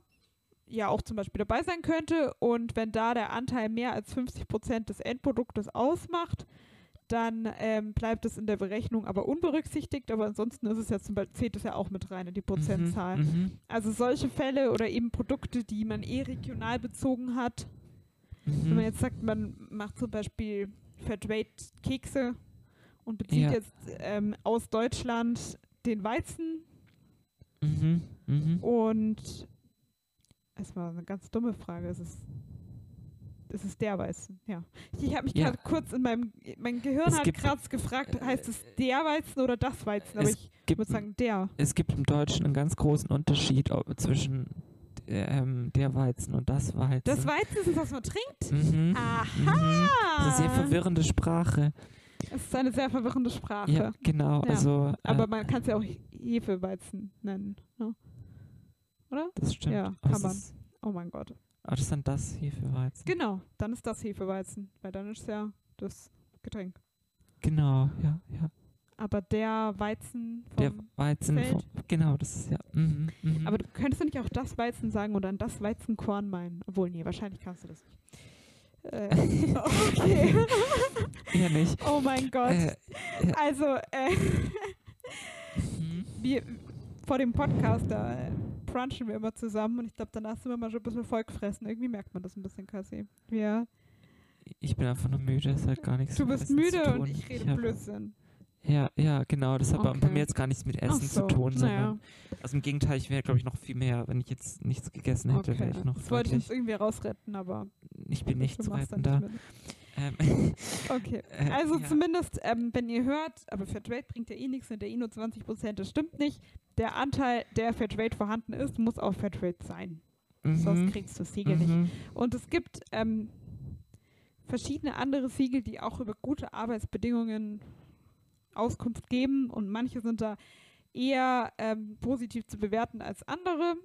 ja auch zum Beispiel dabei sein könnte. Und wenn da der Anteil mehr als 50 Prozent des Endproduktes ausmacht, dann ähm, bleibt es in der Berechnung aber unberücksichtigt. Aber ansonsten ist es ja zum Beispiel, zählt es ja auch mit rein in die Prozentzahl.
Mhm. Mhm.
Also solche Fälle oder eben Produkte, die man eh regional bezogen hat,
Mhm.
wenn man jetzt sagt, man macht zum Beispiel Fairtrade-Kekse und bezieht
Ja.
jetzt ähm, aus Deutschland den Weizen
Mhm. Mhm.
und es war eine ganz dumme Frage. Es ist, es ist der Weizen, ja. Ich, habe mich
Ja.
gerade kurz in meinem, mein Gehirn
Es
hat gerade gefragt, heißt es der Weizen oder das Weizen? Aber
Es
ich
gibt
würde sagen der.
es gibt im Deutschen einen ganz großen Unterschied zwischen ähm, der Weizen und das Weizen.
Das Weizen ist es, was man trinkt?
Mhm.
Aha!
Mhm. Das ist eine sehr verwirrende Sprache.
Es ist eine sehr verwirrende Sprache.
Ja, genau.
Ja,
Also,
Aber
äh,
man kann es ja auch Hefeweizen nennen. Ne? Oder?
das stimmt.
ja, kann man. Oh mein Gott.
aber das ist dann das hier für Weizen.
Genau, dann ist das Hefeweizen, weil dann ist ja das Getränk.
Genau, ja, ja.
Aber der Weizen vom,
Der Weizen.
Feld.
Vom, genau, das ist ja. Mhm, mhm.
Aber du könntest du nicht auch das Weizen sagen und dann das Weizenkorn meinen? Obwohl, nee, wahrscheinlich kannst du das nicht. Äh, okay.
ja nicht.
oh mein Gott.
Äh,
Also, äh,
mhm.
wir, vor dem Podcast, da brunchen wir immer zusammen und ich glaube, danach sind wir mal schon ein bisschen vollgefressen. Irgendwie merkt man das ein bisschen, Cassie. Wir,
ich bin einfach nur müde, es hat gar nichts
du bist müde
zu tun.
und ich rede
hab-
Blödsinn.
Ja, ja, genau. Das hat aber bei
Okay.
mir jetzt gar nichts mit Essen
so,
zu tun, sondern.
naja.
Also im Gegenteil, ich wäre, glaube ich, noch viel mehr, wenn ich jetzt nichts gegessen hätte, wäre
Okay.
ich noch
Das wollte ich uns irgendwie rausretten, aber
Ich bin nicht zu retten da.
mit.
Ähm,
Okay.
äh,
Also
ja.
zumindest, ähm, wenn ihr hört, aber Fairtrade bringt ja eh nichts, sind ja eh nur 20 Prozent, das stimmt nicht. Der Anteil, der Fairtrade vorhanden ist, muss auch Fairtrade sein. Sonst
Mhm.
kriegst du das Siegel nicht.
Mhm.
Und es gibt ähm, verschiedene andere Siegel, die auch über gute Arbeitsbedingungen Auskunft geben und manche sind da eher ähm, positiv zu bewerten als andere.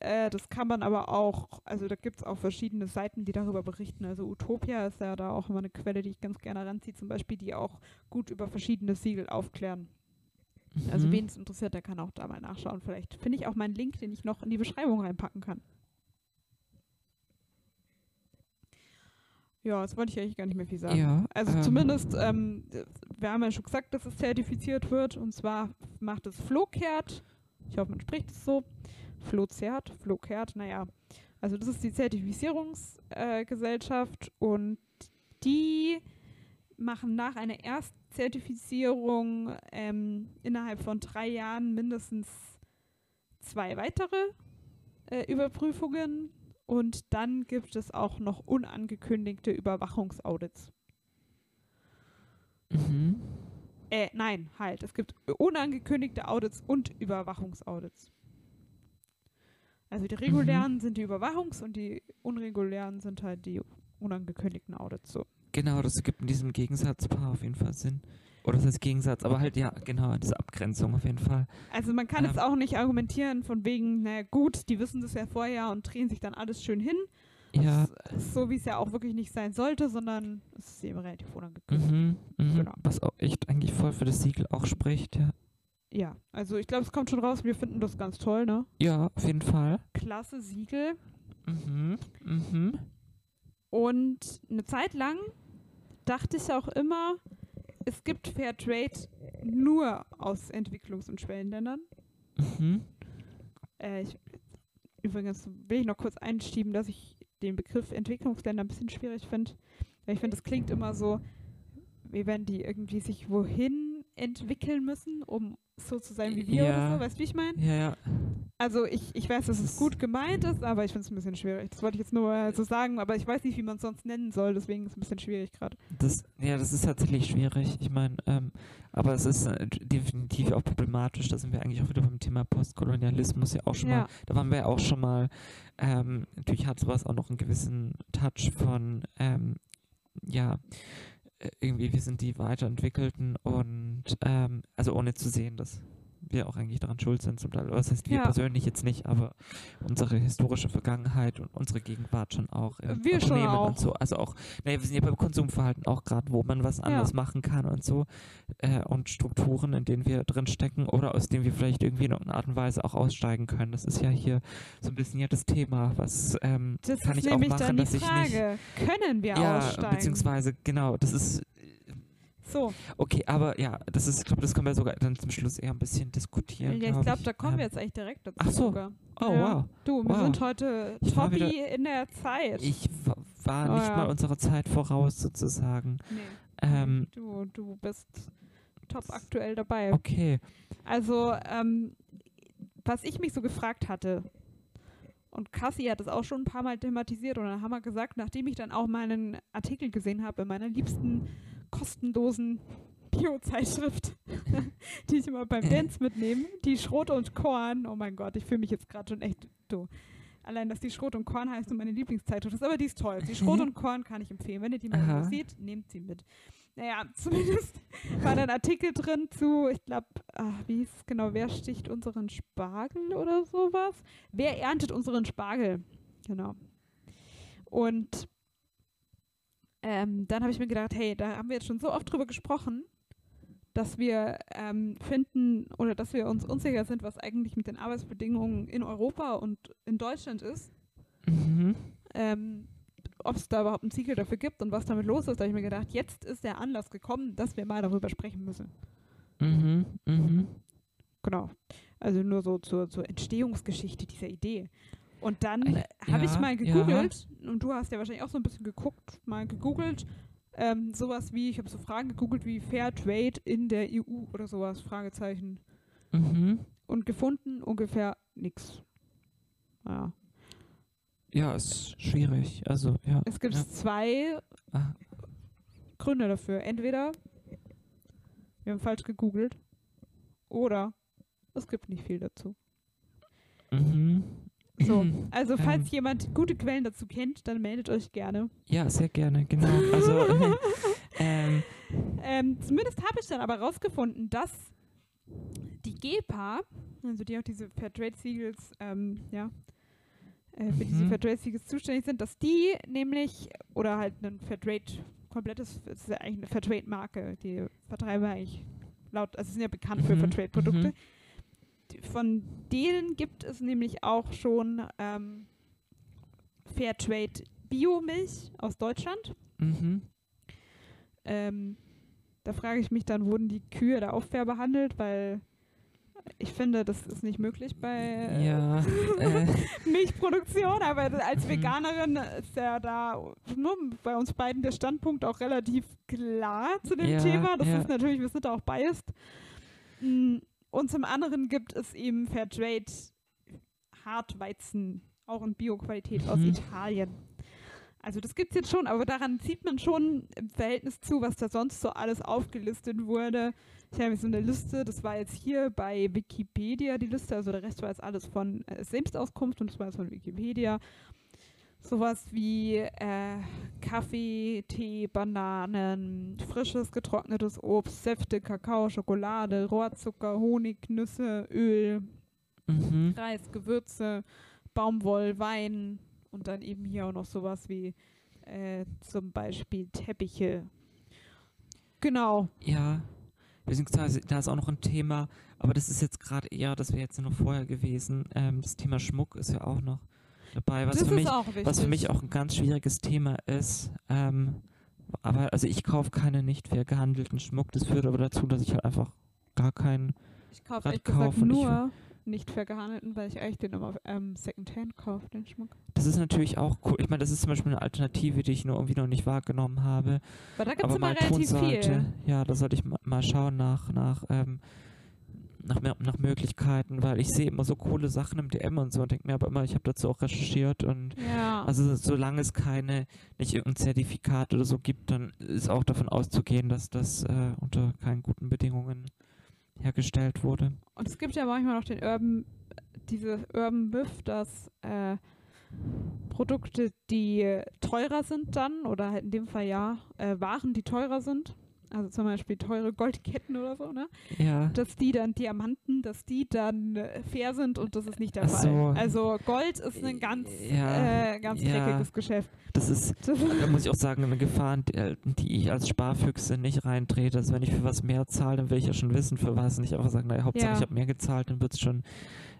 Äh, das kann man aber auch, also da gibt es auch verschiedene Seiten, die darüber berichten. Also Utopia ist ja da auch immer eine Quelle, die ich ganz gerne ranziehe, zum Beispiel, die auch gut über verschiedene Siegel aufklären. Also
Mhm.
wen es interessiert, der kann auch da mal nachschauen. Vielleicht finde ich auch meinen Link, den ich noch in die Beschreibung reinpacken kann. Ja, das wollte ich eigentlich gar nicht mehr viel sagen.
Ja,
Also
ähm,
zumindest, ähm, wir haben ja schon gesagt, dass es zertifiziert wird. Und zwar macht es Flowkert. Ich hoffe, man spricht es so. Flowzert, Flowkert, naja. Also das ist die Zertifizierungsgesellschaft äh, und die machen nach einer Erstzertifizierung ähm, innerhalb von drei Jahren mindestens zwei weitere äh, Überprüfungen und dann gibt es auch noch unangekündigte Überwachungsaudits.
Mhm.
Äh, nein, halt. Es gibt unangekündigte Audits und Überwachungsaudits. Also die regulären sind die Überwachungs- und die unregulären sind halt die unangekündigten Audits. So.
Genau, das gibt in diesem Gegensatzpaar auf jeden Fall Sinn. Oder das heißt Gegensatz, aber halt ja, genau, diese Abgrenzung auf jeden Fall.
Also man kann
Ähm.
jetzt auch nicht argumentieren von wegen, naja gut, die wissen das ja vorher und drehen sich dann alles schön hin.
Ja,
So wie es ja auch wirklich nicht sein sollte, sondern es ist eben relativ unangekündigt.
mhm, mhm,
Genau.
was auch echt eigentlich voll für das Siegel auch spricht, ja.
Ja, also ich glaube, es kommt schon raus, wir finden das ganz toll, ne?
Ja, auf jeden Fall.
Klasse Siegel.
Mhm, mhm.
Und eine Zeit lang dachte ich auch immer, es gibt Fairtrade nur aus Entwicklungs- und Schwellenländern.
Mhm.
Äh, ich, übrigens will ich noch kurz einschieben, dass ich den Begriff Entwicklungsländer ein bisschen schwierig finde. Weil ich finde, das klingt immer so, wie wenn die irgendwie sich wohin entwickeln müssen, um so zu sein wie wir oder
Ja.
so. Weißt du, wie ich meine?
Ja, ja.
Also ich, ich weiß, dass es gut gemeint ist, aber ich finde es ein bisschen schwierig. Das wollte ich jetzt nur mal so sagen, aber ich weiß nicht, wie man es sonst nennen soll, deswegen ist es ein bisschen schwierig gerade.
Das, ja, das ist tatsächlich schwierig. Ich meine, ähm, aber es ist äh, definitiv auch problematisch. Da sind wir eigentlich auch wieder beim Thema Postkolonialismus ja auch schon
Ja.
mal. Da waren wir ja auch schon mal. Ähm, natürlich hat sowas auch noch einen gewissen Touch von, ähm, ja, äh, irgendwie wir sind die Weiterentwickelten und ähm, also ohne zu sehen, dass wir auch eigentlich daran schuld sind zum Teil. Was heißt wir
Ja.
persönlich jetzt nicht, aber unsere historische Vergangenheit und unsere Gegenwart schon auch. im
Wir
Unternehmen
auch.
Und so. Also auch, naja, wir sind ja beim Konsumverhalten auch gerade, wo man was anders machen kann und so. Äh, und Strukturen, in denen wir drin stecken oder aus denen wir vielleicht irgendwie in irgendeiner Art und Weise auch aussteigen können. Das ist ja hier so ein bisschen ja das Thema, was ähm,
Das
kann ich auch machen,
dann die
dass ich nicht.
Frage. Können wir
Ja,
aussteigen?
beziehungsweise, genau, das ist
so,
Okay, aber ja, das ist, ich glaube, das können wir sogar dann zum Schluss eher ein bisschen diskutieren.
ja, ich
glaub
glaube, da kommen wir
Ähm,
jetzt eigentlich direkt dazu
ach so.
sogar.
Oh,
Ja.
wow.
Du, wir
Wow.
sind heute
Ich war
Toppi
wieder-
in der Zeit.
Ich wa- war
Oh,
nicht
ja.
mal unserer Zeit voraus, sozusagen.
nee,
Ähm,
du, du bist top aktuell dabei.
okay.
Also, ähm, was ich mich so gefragt hatte, und Cassie hat es auch schon ein paar Mal thematisiert, und dann haben wir gesagt, nachdem ich dann auch meinen Artikel gesehen habe in meiner liebsten kostenlosen Bio-Zeitschrift, die ich immer beim Dance mitnehme, die Schrot und Korn. Oh mein Gott, ich fühle mich jetzt gerade schon echt du. Allein, dass die Schrot und Korn heißt und meine Lieblingszeitschrift ist, aber die ist toll. Die Schrot und Korn kann ich empfehlen. Wenn ihr die mal
Aha.
seht, nehmt sie mit. Naja, zumindest war da ein Artikel drin zu, ich glaube, wie hieß es genau, wer sticht unseren Spargel oder sowas? Wer erntet unseren Spargel? Genau. Und ähm, dann habe ich mir gedacht, hey, da haben wir jetzt schon so oft drüber gesprochen, dass wir ähm, finden oder dass wir uns unsicher sind, was eigentlich mit den Arbeitsbedingungen in Europa und in Deutschland ist.
Mhm.
Ähm, ob es da überhaupt ein Siegel dafür gibt und was damit los ist, da habe ich mir gedacht, jetzt ist der Anlass gekommen, dass wir mal darüber sprechen müssen.
Mhm. Mhm.
Genau. Also nur so zur, zur Entstehungsgeschichte dieser Idee. Und dann
Äh,
habe ich
ja,
mal
ja.
gegoogelt, und du hast ja wahrscheinlich auch so ein bisschen geguckt, mal gegoogelt, ähm, sowas wie, ich habe so Fragen gegoogelt wie Fair Trade in der EU oder sowas, Fragezeichen.
Mhm.
Und gefunden ungefähr nichts. Ja.
Ja, ist schwierig. Also, ja.
Es gibt
ja.
zwei
Ah,
Gründe dafür. Entweder wir haben falsch gegoogelt oder es gibt nicht viel dazu.
mhm.
So, also falls
Ähm.
jemand gute Quellen dazu kennt, dann meldet euch gerne.
Ja, sehr gerne, genau. Also, ähm,
Ähm, zumindest habe ich dann aber rausgefunden, dass die GEPA, also die auch diese Fairtrade-Siegels, ähm, ja, äh, für diese
Mhm.
Fairtrade-Siegels zuständig sind, dass die nämlich, oder halt ein Fairtrade, komplettes, es ist ja eigentlich eine Fairtrade-Marke, die vertreiben eigentlich laut, also sie sind ja bekannt für
Mhm,
Fairtrade-Produkte.
mhm.
Von denen gibt es nämlich auch schon ähm, Fairtrade Biomilch aus Deutschland.
mhm.
Ähm, da frage ich mich dann, wurden die Kühe da auch fair behandelt? Weil ich finde, das ist nicht möglich bei äh,
Ja, äh,
Milchproduktion. Aber als
Mhm.
Veganerin ist ja da nur bei uns beiden der Standpunkt auch relativ klar zu dem
Ja,
Thema. Das
ja.
ist natürlich, wir sind da auch biased. Und zum anderen gibt es eben Fairtrade Hartweizen, auch in Bioqualität aus
Mhm.
Italien. Also das gibt es jetzt schon, aber daran sieht man schon im Verhältnis zu, was da sonst so alles aufgelistet wurde. Ich habe so eine Liste, das war jetzt hier bei Wikipedia die Liste, also der Rest war jetzt alles von äh, Selbstauskunft und das war jetzt von Wikipedia. Sowas wie äh, Kaffee, Tee, Bananen, frisches getrocknetes Obst, Säfte, Kakao, Schokolade, Rohrzucker, Honig, Nüsse, Öl,
Mhm.
Reis, Gewürze, Baumwoll, Wein und dann eben hier auch noch sowas wie äh, zum Beispiel Teppiche. Genau.
Ja, beziehungsweise da ist auch noch ein Thema, aber das ist jetzt gerade eher, das wäre jetzt nur vorher gewesen. Ähm, das Thema Schmuck ist ja auch noch dabei, was
das
für
ist
mich, was für mich auch ein ganz schwieriges Thema ist. Ähm, aber also ich kaufe keine nicht fair gehandelten Schmuck. Das führt aber dazu, dass ich halt einfach gar keinen.
ich kaufe gesagt
kaufen. Ich
nur nicht fair gehandelten, weil ich eigentlich den immer ähm, Secondhand kaufe, den Schmuck.
Das ist natürlich auch cool. Ich meine, das ist zum Beispiel eine Alternative, die ich nur irgendwie noch nicht wahrgenommen habe.
Weil da gibt es
aber
immer
mal
relativ
sollte.
viel.
Ja, da sollte ich ma- mal schauen nach, nach, ähm, nach, nach Möglichkeiten, weil ich sehe immer so coole Sachen im DM und so und denke mir aber immer, ich habe dazu auch recherchiert und
Ja.
also solange es keine, nicht irgendein Zertifikat oder so gibt, dann ist auch davon auszugehen, dass das äh, unter keinen guten Bedingungen hergestellt wurde.
Und es gibt ja manchmal noch den Urban, diese Urban Myth, dass äh, Produkte, die teurer sind dann, oder halt in dem Fall ja, äh, Waren, die teurer sind, also zum Beispiel teure Goldketten oder so, ne?
Ja,
Dass die dann Diamanten, dass die dann äh, fair sind und das ist nicht der
Ach
Fall.
so.
Also Gold ist ein ganz,
Ja,
äh, ganz
ja.
dreckiges Geschäft.
das ist, da muss ich auch sagen, eine Gefahr, die, äh, ich als Sparfüchse nicht reintrete. Also wenn ich für was mehr zahle, dann will ich ja schon wissen, für was. Nicht einfach sagen, naja, Hauptsache
Ja.
ich habe mehr gezahlt, dann wird es schon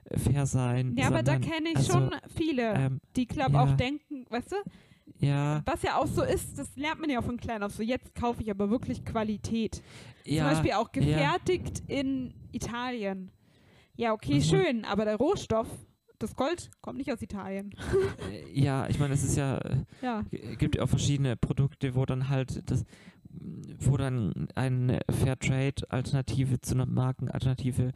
äh, fair sein.
ja, aber da
sondern,
kenne ich
also,
schon viele,
ähm,
die, glaube
ja.
auch denken, weißt du,
ja,
was ja auch so ist, das lernt man ja auch von klein auf. So, jetzt kaufe ich aber wirklich Qualität.
ja,
Zum Beispiel auch
ja.
gefertigt in Italien. Ja, okay,
Mhm.
schön, aber der Rohstoff, das Gold, kommt nicht aus Italien.
äh, ja, ich meine, es ist ja, äh,
Ja,
gibt ja auch verschiedene Produkte, wo dann halt das, wo dann eine Fairtrade-Alternative zu einer Markenalternative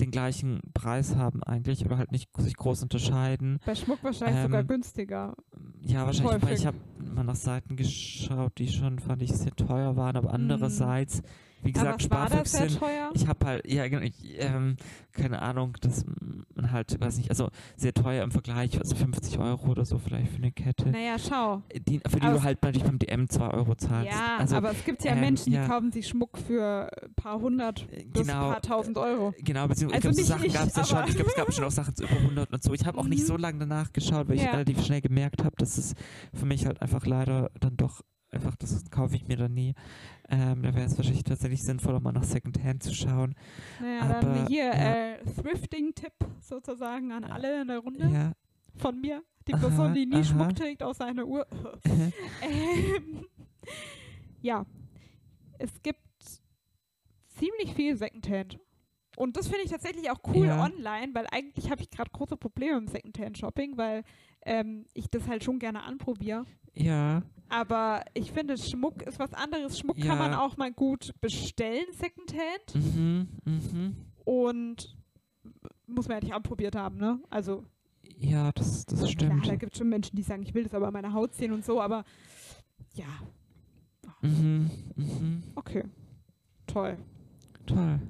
den gleichen Preis haben eigentlich oder halt nicht sich groß unterscheiden.
bei Schmuck wahrscheinlich sogar
Ähm,
günstiger.
Ja, wahrscheinlich, weil ich habe mal nach Seiten geschaut, die schon, fand ich, sehr teuer waren, aber andererseits, wie gesagt,
teuer?
ich habe halt, ja, genau, ich, ähm, keine Ahnung, dass man halt, weiß nicht, also sehr teuer im Vergleich, also 50 Euro oder so vielleicht für eine Kette,
Naja, schau.
die, für die
aber
du halt natürlich beim DM 2 Euro zahlst.
Ja,
also,
aber es gibt ja
ähm,
Menschen, die
ja.
kaufen sich Schmuck für ein paar hundert
äh,
bis ein
genau,
paar tausend Euro.
Genau, beziehungsweise
Also
ich glaube, so
nicht
Sachen
ich,
gab es ja schon. Ich glaube, es gab schon auch Sachen zu über 100 und so. Ich habe auch nicht
Mhm.
so lange danach geschaut, weil ich
Ja.
relativ schnell gemerkt habe, dass es für mich halt einfach leider dann doch einfach, das kaufe ich mir dann nie. Ähm, da wäre es wahrscheinlich tatsächlich sinnvoller, mal nach Secondhand zu schauen.
Naja, dann
Aber,
hier
ja.
äh, Thrifting-Tipp sozusagen an alle in der Runde
Ja.
von mir. Die
Aha,
Person, die nie
aha.
Schmuck trägt, außer einer Uhr. Ähm, ja, es gibt ziemlich viel Secondhand. Und das finde ich tatsächlich auch cool
Ja.
online, weil eigentlich habe ich gerade große Probleme im Secondhand-Shopping, weil ähm, ich das halt schon gerne anprobiere.
Ja,
Aber ich finde, Schmuck ist was anderes. Schmuck kann
Ja.
man auch mal gut bestellen, Secondhand.
mhm, mhm.
Und muss man ja nicht anprobiert haben, ne? Also,
Ja, das, das
klar,
stimmt.
da gibt es schon Menschen, die sagen, ich will das aber an meiner Haut sehen und so, aber ja,
Mhm, mhm.
okay. Toll.
Toll.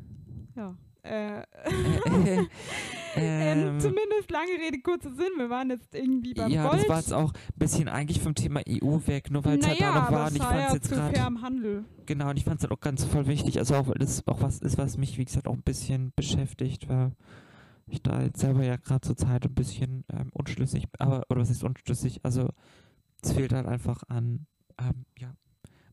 Ja. Äh,
Äh, äh,
ähm,
ähm,
zumindest lange Rede, kurzer Sinn. Wir waren jetzt irgendwie beim
ja,
Gold.
das war jetzt auch ein bisschen eigentlich vom Thema EU weg, nur weil es halt
naja,
da noch war und ich fand es
ja
jetzt gerade.
Handel.
Genau, und ich fand es halt auch ganz voll wichtig. Also auch, weil das auch was ist, was mich, wie gesagt, auch ein bisschen beschäftigt, weil ich da jetzt selber ja gerade zur Zeit ein bisschen ähm, unschlüssig, aber, oder was ist unschlüssig? Also es fehlt halt einfach an, ähm, ja,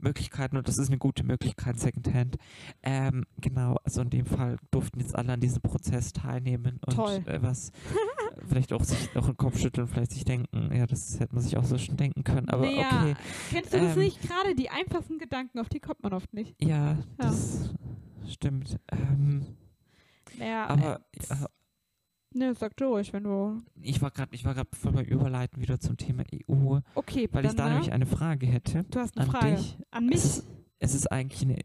Möglichkeiten und das ist eine gute Möglichkeit, Secondhand. Ähm, genau, also in dem Fall durften jetzt alle an diesem Prozess teilnehmen und
Toll.
Äh, was äh, vielleicht auch sich noch den Kopf schütteln, vielleicht sich denken, ja, das hätte man sich auch so schon denken können, aber
naja,
okay.
kennst du das
Ähm,
nicht? Gerade die einfachsten Gedanken, auf die kommt man oft nicht.
Ja, das stimmt. Ähm,
Naja,
aber
äh,
ja,
ne, sag du ruhig, wenn du.
ich war gerade, ich war gerade voll beim Überleiten wieder zum Thema EU,
Okay,
weil ich da
ne?
nämlich eine Frage hätte
du hast eine
an
Frage.
dich.
An mich?
Es ist, es ist eigentlich eine,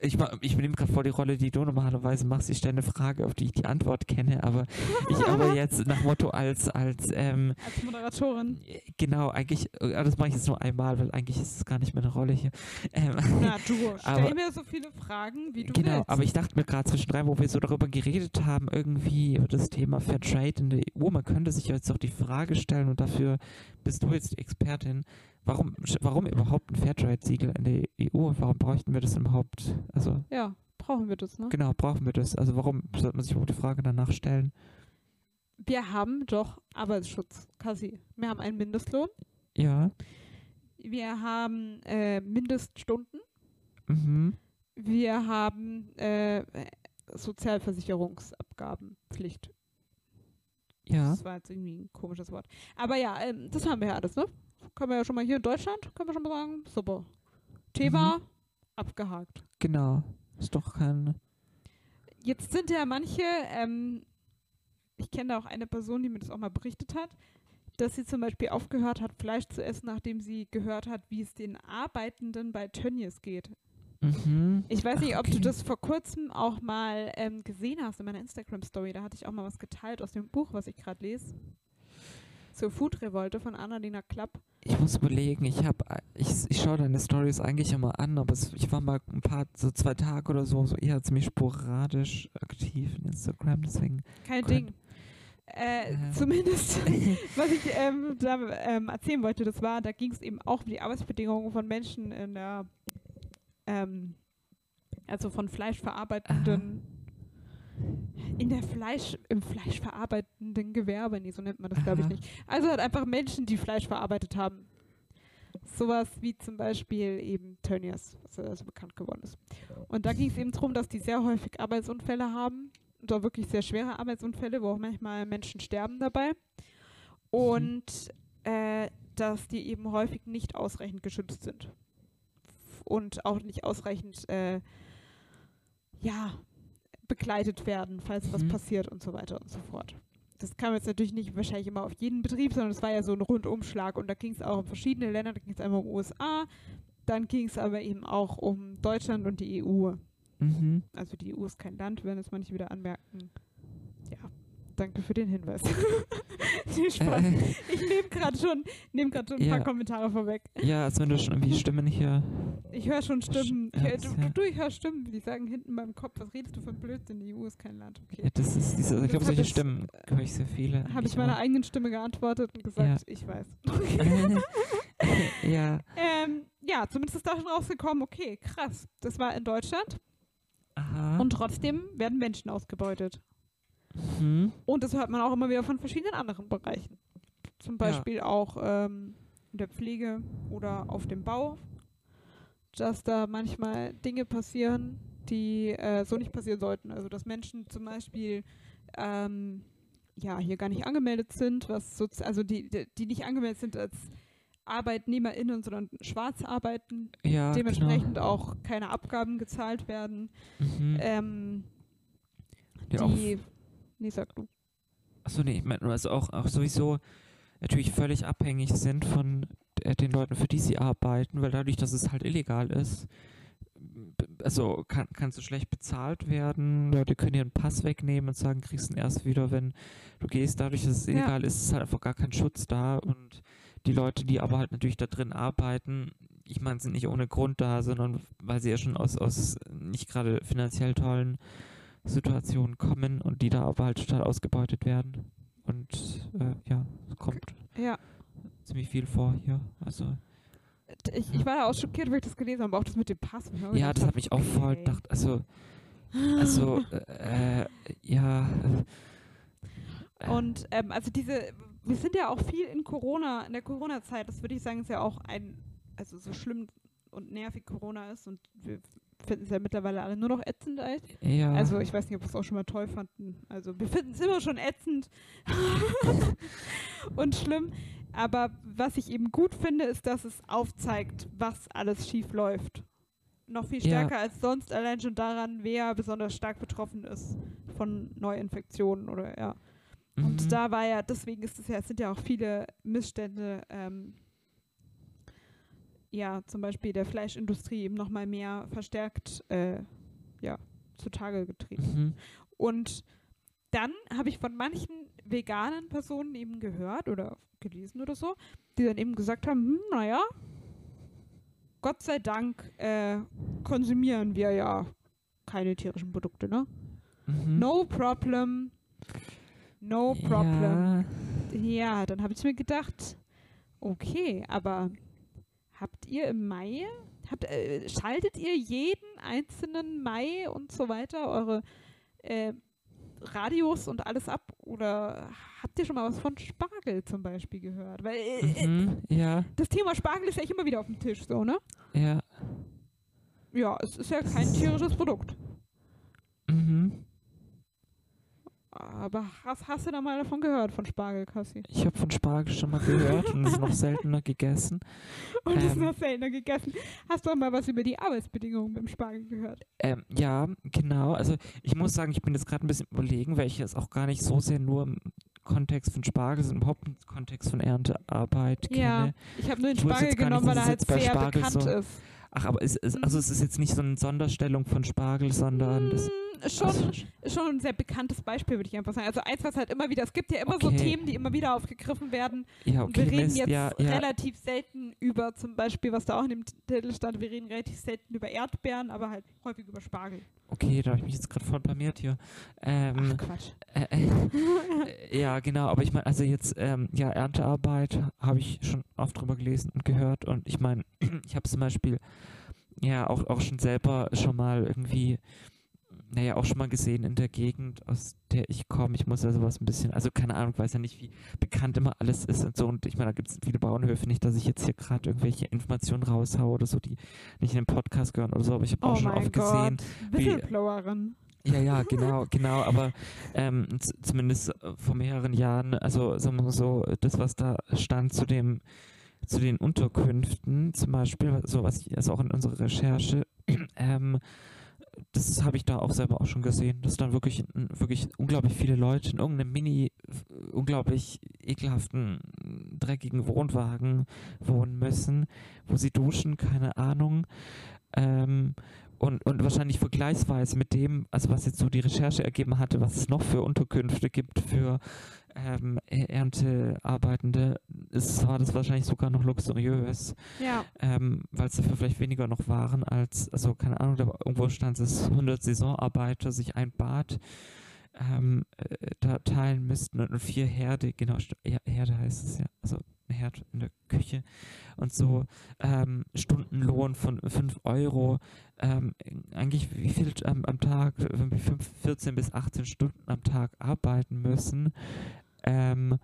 ich, ich nehme gerade vor die Rolle, die du normalerweise machst. Ich stelle eine Frage, auf die ich die Antwort kenne, aber ich aber jetzt nach Motto als, als ähm,
Als Moderatorin.
genau, eigentlich, äh, das mache ich jetzt nur einmal, weil eigentlich ist es gar nicht meine Rolle hier. Ähm,
Na du, stell
Aber-
mir so viele Fragen, wie du
genau,
willst.
aber ich dachte mir gerade zwischendrin, wo wir so darüber geredet haben, irgendwie über das Thema Fair Trade in der EU, man könnte sich jetzt doch die Frage stellen und dafür bist du jetzt die Expertin, warum, warum überhaupt ein Fairtrade-Siegel in der EU? Warum bräuchten wir das überhaupt? Also
ja, brauchen wir das, ne?
genau, brauchen wir das? Also warum sollte man sich überhaupt die Frage danach stellen?
Wir haben doch Arbeitsschutz, Kassi. Wir haben einen Mindestlohn.
Ja,
Wir haben äh, Mindeststunden.
mhm.
Wir haben äh, Sozialversicherungsabgabenpflicht.
ja,
Das war jetzt irgendwie ein komisches Wort. Aber ja, ähm, das haben wir ja alles, ne? Können wir ja schon mal hier in Deutschland, können wir schon mal sagen, super. Thema abgehakt.
genau. Ist doch kein.
Jetzt sind ja manche, ähm, ich kenne da auch eine Person, die mir das auch mal berichtet hat, dass sie zum Beispiel aufgehört hat, Fleisch zu essen, nachdem sie gehört hat, wie es den Arbeitenden bei Tönnies geht.
Mhm.
Ich weiß nicht, ob du
okay.
das vor kurzem auch mal ähm, gesehen hast in meiner Instagram-Story. Da hatte ich auch mal was geteilt aus dem Buch, was ich gerade lese. Zur Food-Revolte von Annalena Klapp.
Ich muss überlegen, ich habe, ich, ich schaue deine Stories eigentlich immer an, aber es, ich war mal ein paar, so zwei Tage oder so, so eher ziemlich sporadisch aktiv in Instagram, deswegen.
Kein. Ding. Äh,
Ja.
Zumindest, was ich ähm, da ähm, erzählen wollte, das war, da ging es eben auch um die Arbeitsbedingungen von Menschen in der, ähm, also von Fleischverarbeitenden, in der Fleisch, im Fleischverarbeitenden Gewerbe, nee, so nennt man das glaube ich nicht. Also halt einfach Menschen, die Fleisch verarbeitet haben. Sowas wie zum Beispiel eben Tönnies, was ja also bekannt geworden ist. Und da ging es eben darum, dass die sehr häufig Arbeitsunfälle haben. Und auch wirklich sehr schwere Arbeitsunfälle, wo auch manchmal Menschen sterben dabei. Und äh, dass die eben häufig nicht ausreichend geschützt sind. Und auch nicht ausreichend äh, ja, begleitet werden, falls was
Mhm.
passiert und so weiter und so fort. Das kam jetzt natürlich nicht wahrscheinlich immer auf jeden Betrieb, sondern es war ja so ein Rundumschlag und da ging es auch um verschiedene Länder, da ging es einmal um USA, dann ging es aber eben auch um Deutschland und die EU.
Mhm.
Also die EU ist kein Land, werden es manche wieder anmerken. Ja, danke für den Hinweis. nee, Spaß.
Äh,
Ich nehme gerade schon, nehm grad schon ein
Ja.
paar Kommentare vorweg.
ja, als wenn du schon irgendwie Stimmen hier.
Ich höre schon Stimmen. Ich,
Ja,
hör- du,
ja.
du, ich höre Stimmen, die sagen hinten in meinem Kopf, was redest du für Blödsinn? Die EU ist kein Land.
Ja,
Okay.
das ist diese, ich glaube, solche
ich-
Stimmen höre ich sehr viele.
Habe ich meiner
auch.
eigenen Stimme geantwortet und gesagt, ich weiß.
ja.
Ähm, ja, zumindest ist da schon rausgekommen, okay, krass. Das war in Deutschland
Aha.
und trotzdem werden Menschen ausgebeutet.
Mhm.
Und das hört man auch immer wieder von verschiedenen anderen Bereichen. Zum Beispiel auch ähm, in der Pflege oder auf dem Bau, dass da manchmal Dinge passieren, die äh, so nicht passieren sollten. Also dass Menschen zum Beispiel ähm, ja hier gar nicht angemeldet sind, was sozi- also die, die, nicht angemeldet sind als ArbeitnehmerInnen, sondern schwarz arbeiten,
Ja,
dementsprechend
genau.
auch keine Abgaben gezahlt werden.
Mhm.
Ähm,
Die
die, nee, sag du.
Achso, nee, ich meine also auch, auch sowieso natürlich völlig abhängig sind von äh, den Leuten, für die sie arbeiten, weil dadurch, dass es halt illegal ist, also kann, kannst du schlecht bezahlt werden. Leute können dir einen Pass wegnehmen und sagen, kriegst ihn erst wieder, wenn du gehst. Dadurch, dass es
Ja.
illegal ist, ist halt einfach gar kein Schutz da und die Leute, die aber halt natürlich da drin arbeiten, ich meine, sind nicht ohne Grund da, sondern weil sie ja schon aus, aus nicht gerade finanziell tollen Situationen kommen und die da aber halt total ausgebeutet werden. Und äh, ja, es kommt
Ja.
ziemlich viel vor hier. Also
Ich, ich war da auch schockiert, weil ich das gelesen habe, auch das mit dem Pass. mir
ja,
gedacht
das hat mich auch voll gedacht. Also, also äh, äh, ja. Äh,
Und ähm, also diese, wir sind ja auch viel in Corona, in der Corona-Zeit, das würde ich sagen, ist ja auch ein, also so schlimm und nervig Corona ist und wir finden es ja mittlerweile alle nur noch ätzend eigentlich.
ja.
Also ich weiß nicht, ob wir es auch schon mal toll fanden. Also wir finden es immer schon ätzend und schlimm. Aber was ich eben gut finde, ist, dass es aufzeigt, was alles schief läuft. Noch viel
Ja.
stärker als sonst, allein schon daran, wer besonders stark betroffen ist von Neuinfektionen oder ja.
mhm.
Und da war ja, deswegen ist es ja, es sind ja auch viele Missstände ähm, ja zum Beispiel der Fleischindustrie eben nochmal mehr verstärkt äh, ja, zutage getreten.
Mhm.
Und dann habe ich von manchen veganen Personen eben gehört oder gelesen oder so, die dann eben gesagt haben, hm, naja, Gott sei Dank äh, konsumieren wir ja keine tierischen Produkte, ne?
Mhm.
No problem. No problem.
Ja.
Ja, dann habe ich mir gedacht, okay, aber habt ihr im Mai, habt, äh, schaltet ihr jeden einzelnen Mai und so weiter eure äh, Radios und alles ab? Oder habt ihr schon mal was von Spargel zum Beispiel gehört? Weil äh, äh,
Mhm. Ja,
das Thema Spargel ist ja immer wieder auf dem Tisch, so, ne?
ja.
Ja, es ist ja kein tierisches Produkt.
Mhm.
Aber hast, hast du da mal davon gehört, von Spargel, Kassi?
Ich habe von Spargel schon mal gehört und es noch seltener gegessen.
Und ist
Ähm.
noch seltener gegessen. Hast du auch mal was über die Arbeitsbedingungen beim Spargel gehört?
Ähm, ja, genau. Also ich muss sagen, ich bin jetzt gerade ein bisschen überlegen, weil ich es auch gar nicht so sehr nur im Kontext von Spargel, sondern überhaupt im Kontext von Erntearbeit
Ja,
kenne.
ich habe nur den Spargel
gar nicht,
genommen, weil er
es
halt sehr
Spargel
bekannt
so-
ist.
Ach, aber es ist, also es ist jetzt nicht so eine Sonderstellung von Spargel, sondern das.
Schon,
also,
schon ein sehr bekanntes Beispiel, würde ich einfach sagen. Also eins, was halt immer wieder, es gibt ja immer so
Okay.
Themen, die immer wieder aufgegriffen werden.
ja,
Und wir
okay,
reden jetzt
ja, ja.
relativ selten über zum Beispiel, was da auch in dem Titel stand, wir reden relativ selten über Erdbeeren, aber halt häufig über Spargel.
Okay, da habe ich mich jetzt gerade voll blamiert hier. Ähm,
Ach Quatsch.
Äh, äh, ja, genau, aber ich meine, also jetzt, ähm, ja, Erntearbeit habe ich schon oft drüber gelesen und gehört und ich meine, ich habe zum Beispiel ja auch, auch schon selber schon mal irgendwie, naja, auch schon mal gesehen in der Gegend, aus der ich komme. Ich muss ja sowas ein bisschen, also keine Ahnung, weiß ja nicht, wie bekannt immer alles ist und so. Und ich meine, da gibt es viele Bauernhöfe, nicht, dass ich jetzt hier gerade irgendwelche Informationen raushaue oder so, die nicht in den Podcast gehören oder so, aber ich habe auch
Oh
schon
mein
oft gesehen,
Gott.
wie-
Whistleblowerin.
ja, ja, genau, genau, aber ähm, zumindest äh, vor mehreren Jahren, also sagen wir mal so, das, was da stand zu dem, zu den Unterkünften zum Beispiel, so was ich, also auch in unserer Recherche, ähm, das habe ich da auch selber auch schon gesehen, dass dann wirklich, wirklich unglaublich viele Leute in irgendeinem mini, unglaublich ekelhaften, dreckigen Wohnwagen wohnen müssen, wo sie duschen, keine Ahnung. Ähm, und, und wahrscheinlich vergleichsweise mit dem, also was jetzt so die Recherche ergeben hatte, was es noch für Unterkünfte gibt für ähm, Erntearbeitende, ist, war das wahrscheinlich sogar noch luxuriös,
Ja.
ähm, weil es dafür vielleicht weniger noch waren als, also keine Ahnung, da irgendwo stand es 100 Saisonarbeiter sich ein Bad ähm, äh, da teilen müssten und, vier Herde, genau, Herde heißt es ja, also Herd in der Küche und so ähm, Stundenlohn von 5 Euro, ähm, eigentlich wie viel am, am Tag, irgendwie fünf- 14 bis 18 Stunden am Tag arbeiten müssen, ähm,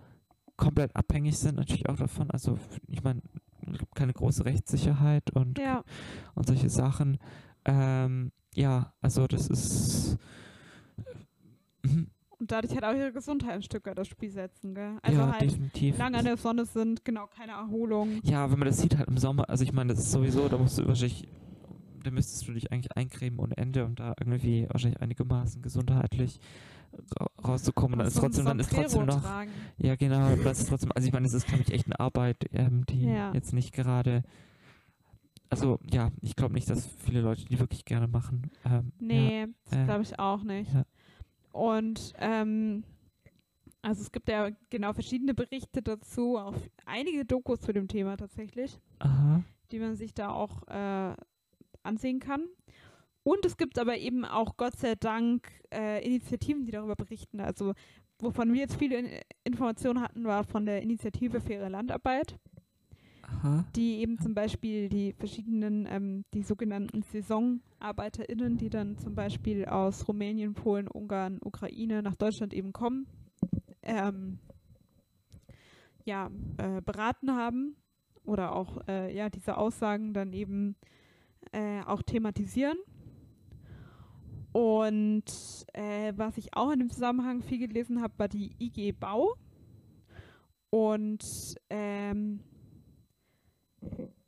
komplett abhängig sind natürlich auch davon, also ich meine, keine große Rechtssicherheit und
Ja.
und solche Sachen. Ähm, ja, also das ist.
Und dadurch hat auch ihre Gesundheit ein Stück weit das Spiel setzen, gell? Also
ja,
halt
definitiv.
lange an der Sonne sind, genau, keine Erholung.
Ja, wenn man das sieht halt im Sommer, also ich meine, das ist sowieso, da musst du wahrscheinlich, da müsstest du dich eigentlich eincremen ohne Ende und da irgendwie wahrscheinlich einigermaßen gesundheitlich ra rauszukommen. Dann ist
So ein
trotzdem, dann ist trotzdem noch,
tragen.
ja genau, das ist trotzdem, also ich meine, es ist, glaube ich, echt eine Arbeit, ähm, die
Ja.
jetzt nicht gerade, also ja, ich glaube nicht, dass viele Leute die wirklich gerne machen. Ähm, ja.
Nee, das
äh,
glaube ich auch nicht.
ja.
Und ähm, also es gibt ja genau verschiedene Berichte dazu, auch einige Dokus zu dem Thema tatsächlich,
Aha.
die man sich da auch äh, ansehen kann. Und es gibt aber eben auch Gott sei Dank äh, Initiativen, die darüber berichten. Also wovon wir jetzt viele in Informationen hatten, war von der Initiative Faire Landarbeit.
Aha.
die eben zum Beispiel die verschiedenen, ähm, die sogenannten SaisonarbeiterInnen, die dann zum Beispiel aus Rumänien, Polen, Ungarn, Ukraine nach Deutschland eben kommen, ähm, ja, äh, beraten haben oder auch äh, ja, diese Aussagen dann eben äh, auch thematisieren. Und äh, was ich auch in dem Zusammenhang viel gelesen habe, war die IG Bau. Und ähm,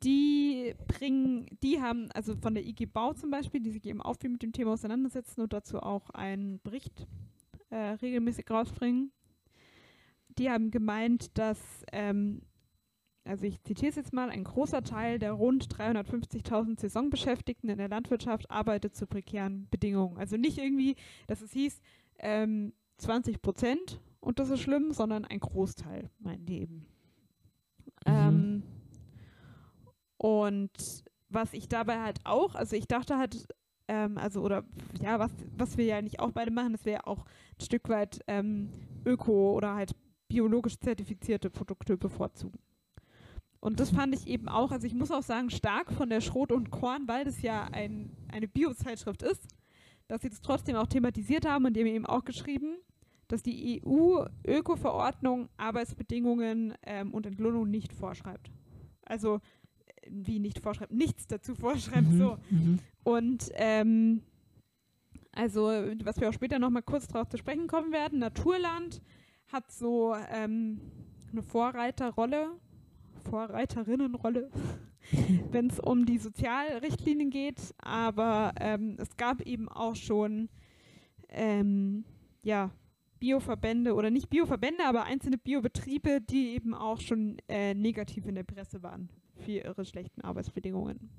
die bringen, die haben, also von der IG Bau zum Beispiel, die sich eben auch viel mit dem Thema auseinandersetzen und dazu auch einen Bericht äh, regelmäßig rausbringen. Die haben gemeint, dass ähm, also ich zitiere es jetzt mal, ein großer Teil der rund 350.000 Saisonbeschäftigten in der Landwirtschaft arbeitet zu prekären Bedingungen. Also nicht irgendwie, dass es hieß, ähm, 20 Prozent und das ist schlimm, sondern ein Großteil mein Leben.
Mhm.
Ähm, und was ich dabei halt auch, also ich dachte halt, ähm, also oder ja, was, was wir ja nicht auch beide machen, dass wir ja auch ein Stück weit ähm, öko oder halt biologisch zertifizierte Produkte bevorzugen. Und das fand ich eben auch, also ich muss auch sagen, stark von der Schrot und Korn, weil das ja ein, eine Bio-Zeitschrift ist, dass sie das trotzdem auch thematisiert haben und die haben eben auch geschrieben, dass die EU-Öko-Verordnung Arbeitsbedingungen ähm, und Entlohnung nicht vorschreibt. Also wie nicht vorschreibt, nichts dazu vorschreibt,
Mhm,
so.
mhm.
Und ähm, also, was wir auch später nochmal kurz darauf zu sprechen kommen werden, Naturland hat so ähm, eine Vorreiterrolle, Vorreiterinnenrolle, wenn es um die Sozialrichtlinien geht. Aber ähm, es gab eben auch schon ähm, ja, Bioverbände oder nicht Bioverbände, aber einzelne Biobetriebe, die eben auch schon äh, negativ in der Presse waren für ihre schlechten Arbeitsbedingungen.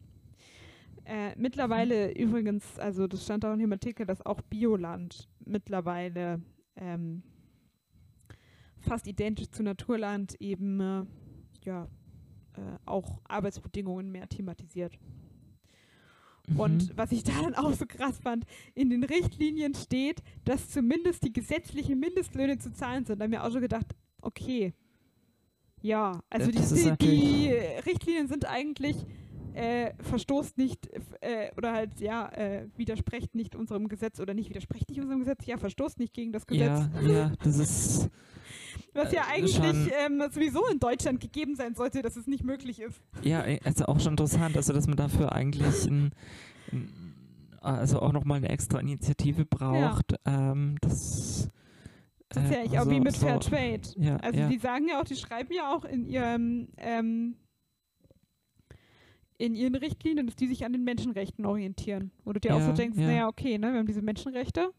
Äh, mittlerweile übrigens, also das stand auch in dem Artikel, dass auch Bioland mittlerweile ähm, fast identisch zu Naturland eben äh, ja äh, auch Arbeitsbedingungen mehr thematisiert.
Mhm.
Und was ich da dann auch so krass fand, in den Richtlinien steht, dass zumindest die gesetzlichen Mindestlöhne zu zahlen sind. Da haben wir auch schon gedacht, okay, ja, also die,
das ist
die, die Richtlinien sind eigentlich äh, verstoßt nicht äh, oder halt ja äh, widerspricht nicht unserem Gesetz oder nicht widerspricht nicht unserem Gesetz, ja verstoßt nicht gegen das Gesetz,
ja, ja, das ist
was ja
äh,
eigentlich ähm, sowieso in Deutschland gegeben sein sollte, dass es nicht möglich ist.
ja äh, also auch schon interessant, also dass man dafür eigentlich ein, ein, also auch nochmal eine extra Initiative braucht. Ähm, das
Das ist
äh,
ja eigentlich auch
also
wie mit
so-
Fair Trade.
Ja,
Also
ja.
die sagen ja auch, die schreiben ja auch in ihrem ähm, in ihren Richtlinien, dass die sich an den Menschenrechten orientieren. Wo du dir auch so
Ja,
denkst,
ja.
naja, okay, ne, wir haben diese Menschenrechte,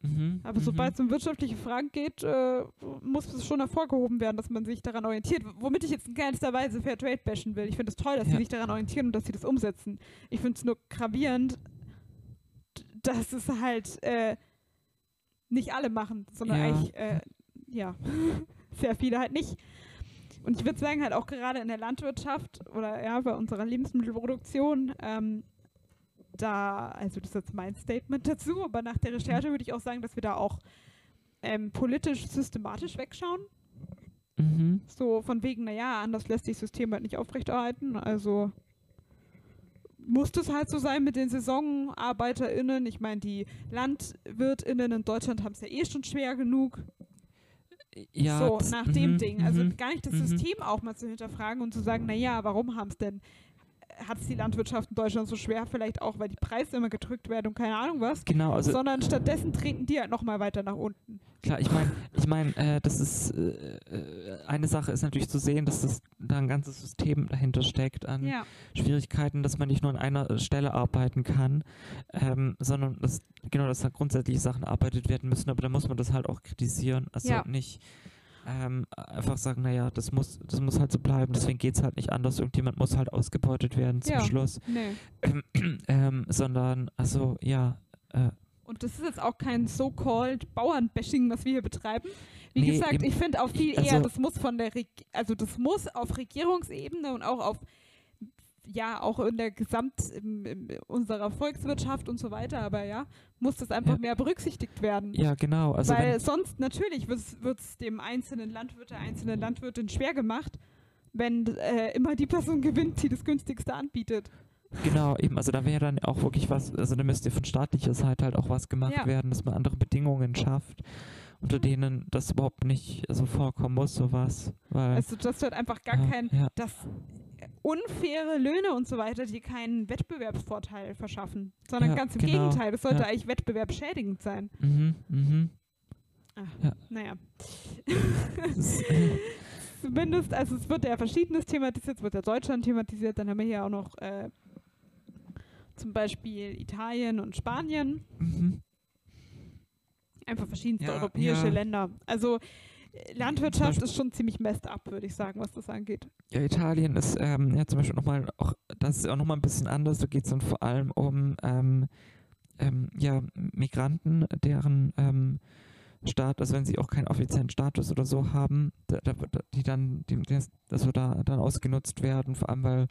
Mhm,
aber
mhm.
sobald es um wirtschaftliche Fragen geht, äh, muss es schon hervorgehoben werden, dass man sich daran orientiert. Womit ich jetzt in keinster Weise Fair Trade bashen will. Ich finde es toll, dass sie
Ja.
sich daran orientieren und dass sie das umsetzen. Ich finde es nur gravierend, dass es halt äh, nicht alle machen, sondern
Ja.
eigentlich, äh, ja, sehr viele halt nicht. Und ich würde sagen, halt auch gerade in der Landwirtschaft oder ja, bei unserer Lebensmittelproduktion, ähm, da, also das ist jetzt mein Statement dazu, aber nach der Recherche würde ich auch sagen, dass wir da auch ähm, politisch systematisch wegschauen.
Mhm.
So von wegen, naja, anders lässt sich das System halt nicht aufrechterhalten. Also muss das halt so sein mit den SaisonarbeiterInnen. Ich meine, die LandwirtInnen in Deutschland haben es ja eh schon schwer genug.
Ja,
so, nach dem
mhm,
Ding. Also
mhm.
gar nicht das
mhm.
System auch mal zu hinterfragen und zu sagen, naja, warum haben es denn, hat es die Landwirtschaft in Deutschland so schwer? Vielleicht auch, weil die Preise immer gedrückt werden und keine Ahnung was.
Genau, also
sondern stattdessen treten die halt nochmal weiter nach unten.
Klar, ich meine, ich meine, äh, das ist äh, eine Sache ist natürlich zu sehen, dass das da ein ganzes System dahinter steckt an
Ja.
Schwierigkeiten, dass man nicht nur an einer Stelle arbeiten kann, ähm, sondern dass genau, dass da grundsätzliche Sachen erarbeitet werden müssen, aber da muss man das halt auch kritisieren. Also
Ja.
nicht ähm, einfach sagen, naja, das muss, das muss halt so bleiben, deswegen geht es halt nicht anders, irgendjemand muss halt ausgebeutet werden zum
Ja.
Schluss.
Nee.
ähm, sondern, also ja, äh,
Und das ist jetzt auch kein so-called Bauernbashing, was wir hier betreiben. Wie
Nee,
gesagt, ich finde auch viel
Also-
eher, das muss von der, Reg also das muss auf Regierungsebene und auch auf, ja, auch in der Gesamt im, im, unserer Volkswirtschaft und so weiter, aber ja, muss das einfach
Ja.
mehr berücksichtigt werden.
ja genau, also
Weil sonst natürlich wird es dem einzelnen Landwirt, der einzelnen Landwirtin schwer gemacht, wenn äh, immer die Person gewinnt, die das günstigste anbietet.
Genau, eben, also da wäre dann auch wirklich was, also da müsste von staatlicher Seite halt auch was gemacht
Ja.
werden, dass man andere Bedingungen schafft, unter denen das überhaupt nicht so vorkommen muss, sowas. Weil,
Also das wird einfach gar
ja,
kein,
ja,
dass unfaire Löhne und so weiter, die keinen Wettbewerbsvorteil verschaffen, sondern
Ja,
ganz im
genau,
Gegenteil, das sollte
ja.
eigentlich wettbewerbsschädigend sein.
mhm, mhm.
Naja.
Das ist, äh,
Zumindest, also es wird ja verschiedenes thematisiert, es wird ja Deutschland thematisiert, dann haben wir hier auch noch äh, zum Beispiel Italien und Spanien,
mhm.
einfach verschiedenste
Ja,
europäische
ja.
Länder. Also Landwirtschaft ist schon ziemlich messed up, würde ich sagen, was das angeht.
Ja, Italien ist ähm, ja zum Beispiel nochmal auch, das ist auch nochmal ein bisschen anders. Da geht es dann vor allem um ähm, ähm, ja, Migranten, deren ähm, Staat, also wenn sie auch keinen offiziellen Status oder so haben, da, da, die dann, die, die, also da dann ausgenutzt werden, vor allem weil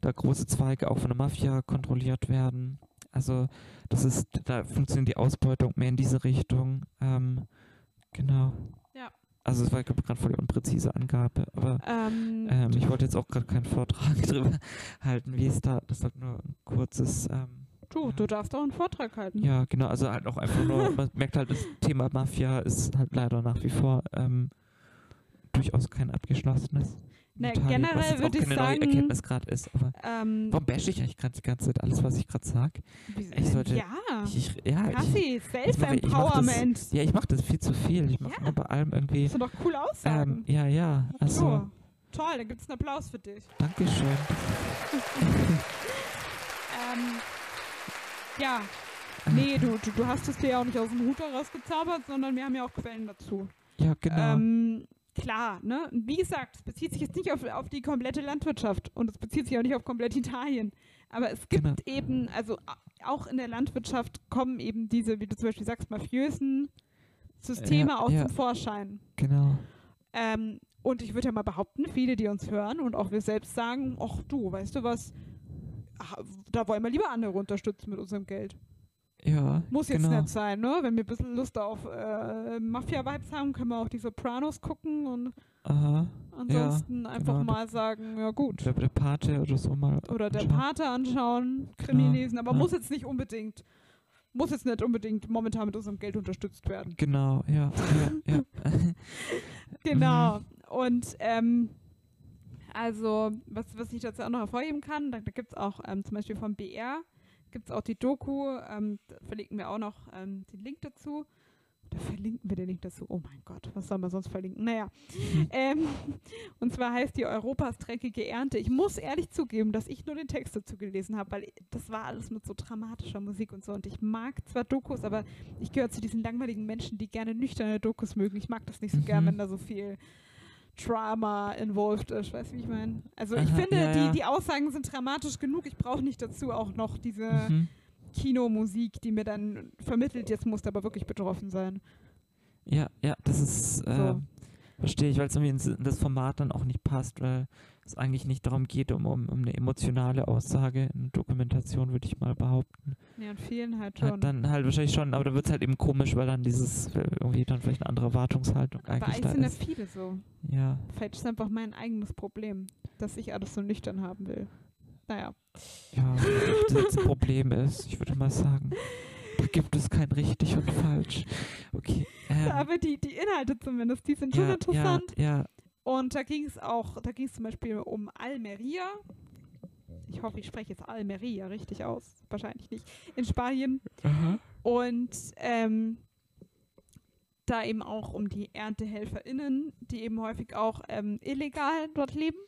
da große Zweige auch von der Mafia kontrolliert werden. Also das ist, da funktioniert die Ausbeutung mehr in diese Richtung. Ähm, genau. Also es war gerade voll die unpräzise Angabe, aber
Ähm,
ähm, ich wollte jetzt auch gerade keinen Vortrag drüber halten, wie es da, das ist nur ein kurzes, ähm,
du,
ja.
du darfst auch einen Vortrag halten.
ja genau, also halt auch einfach nur, man merkt halt, das Thema Mafia ist halt leider nach wie vor ähm, durchaus kein abgeschlossenes.
Na, generell würde ich sagen-
Erkenntnis gerade ist, aber
Ähm,
warum bashe ich eigentlich gerade die ganze Zeit alles, was ich gerade sage? ich sollte-
ja,
Ich, ich, ja, mach
Self-Empowerment.
ja, ich mache das viel zu viel. Ich mache
Ja.
bei allem irgendwie,
Das doch coole
ähm,
Aussagen.
ja, ja, also,
so. Toll, dann gibt es einen Applaus für dich.
Dankeschön.
Ähm, ja, nee, du, du, du hast es dir ja auch nicht aus dem Hut herausgezaubert, sondern wir haben ja auch Quellen dazu.
Ja, genau.
Ähm, klar, ne? Wie gesagt, es bezieht sich jetzt nicht auf, auf die komplette Landwirtschaft und es bezieht sich auch nicht auf komplett Italien. Aber es gibt
Genau.
eben, also auch in der Landwirtschaft kommen eben diese, wie du zum Beispiel sagst, mafiösen Systeme
Ja,
aus
ja.
dem Vorschein.
genau.
Ähm, und ich würde ja mal behaupten, viele, die uns hören und auch wir selbst sagen, ach du, weißt du was, da wollen wir lieber andere unterstützen mit unserem Geld.
Ja,
Muss jetzt
genau.
nicht sein, ne? Wenn wir ein bisschen Lust auf äh, Mafia-Vibes haben, können wir auch die Sopranos gucken und
Aha.
ansonsten einfach
genau.
mal sagen, ja gut.
Der, der Pate oder so mal.
Oder der
anschauen.
Pate anschauen, Krimi
Genau,
lesen, aber
ja.
muss jetzt nicht unbedingt, muss jetzt nicht unbedingt momentan mit unserem Geld unterstützt werden.
Genau, ja. ja, ja.
Genau. Und ähm, also, was, was ich dazu auch noch hervorheben kann, da, da gibt es auch ähm, zum Beispiel vom BR, gibt es auch die Doku, ähm, da verlinken wir auch noch ähm, den Link dazu. Da verlinken wir den Link dazu. Oh mein Gott, was soll man sonst verlinken? Naja. ähm, und zwar heißt die Europas dreckige Ernte. Ich muss ehrlich zugeben, dass ich nur den Text dazu gelesen habe, weil das war alles mit so dramatischer Musik und so. Und ich mag zwar Dokus, aber ich gehöre zu diesen langweiligen Menschen, die gerne nüchterne Dokus mögen. Ich mag das nicht so gern,
Mhm.
wenn da so viel Drama involved ist. Weißt du, wie ich meine? Also ich
Aha,
finde,
ja,
die,
ja.
die Aussagen sind dramatisch genug. Ich brauche nicht dazu auch noch diese
Mhm.
Kinomusik, die mir dann vermittelt, jetzt musst du aber wirklich betroffen sein.
Ja, ja, das ist, äh,
So.
verstehe ich, weil es irgendwie in das Format dann auch nicht passt, weil es eigentlich nicht darum geht, um, um, um eine emotionale Aussage in Dokumentation, würde ich mal behaupten.
Ja, und vielen halt schon.
Halt dann halt wahrscheinlich schon, aber da wird es halt eben komisch, weil dann dieses, äh, irgendwie dann vielleicht eine andere Erwartungshaltung
aber
eigentlich
eigentlich
da
sind ja
ist.
viele so.
Ja,
Vielleicht ist einfach mein eigenes Problem, dass ich alles so nüchtern haben will. Naja.
ja, ob das jetzt ein Problem ist, ich würde mal sagen, da gibt es kein richtig und falsch. Okay. Ähm,
Aber die, die Inhalte zumindest, die sind schon
ja,
interessant.
Ja, ja,
Und da ging es auch, da ging es zum Beispiel um Almeria. Ich hoffe, ich spreche jetzt Almeria richtig aus. Wahrscheinlich nicht. In Spanien.
aha.
Und ähm, da eben auch um die ErntehelferInnen, die eben häufig auch ähm, illegal dort leben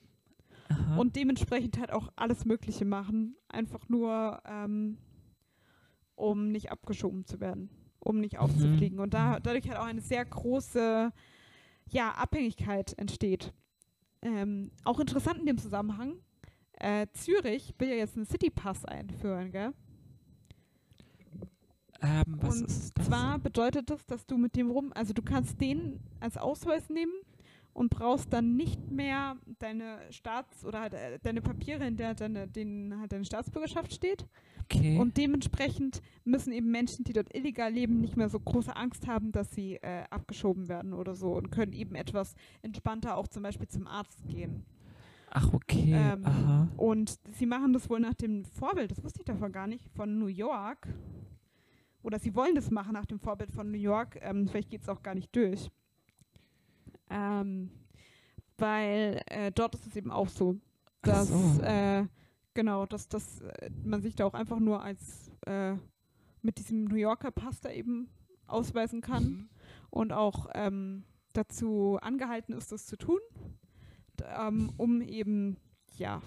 aha.
und dementsprechend halt auch alles Mögliche machen. Einfach nur, ähm, um nicht abgeschoben zu werden, um nicht aufzufliegen. Und da, dadurch halt auch eine sehr große ja, Abhängigkeit entsteht. Ähm, auch interessant in dem Zusammenhang, äh, Zürich will ja jetzt einen Citypass einführen, gell?
ähm, was
und
ist das?
Zwar bedeutet das, dass du mit dem rum, also du kannst den als Ausweis nehmen und brauchst dann nicht mehr deine Staats- oder halt, äh, deine Papiere, in der deine, denen halt deine Staatsbürgerschaft steht.
okay.
Und dementsprechend müssen eben Menschen, die dort illegal leben, nicht mehr so große Angst haben, dass sie äh, abgeschoben werden oder so und können eben etwas entspannter auch zum Beispiel zum Arzt gehen.
Ach, okay.
Ähm,
aha.
Und sie machen das wohl nach dem Vorbild, das wusste ich davon gar nicht, von New York. Oder sie wollen das machen nach dem Vorbild von New York. Ähm, vielleicht geht es auch gar nicht durch. Ähm, weil äh, dort ist es eben auch so, dass
so.
äh, genau, dass, dass äh, man sich da auch einfach nur als äh, mit diesem New Yorker Pass da eben ausweisen kann
Mhm.
und auch ähm, dazu angehalten ist, das zu tun, ähm, um eben ja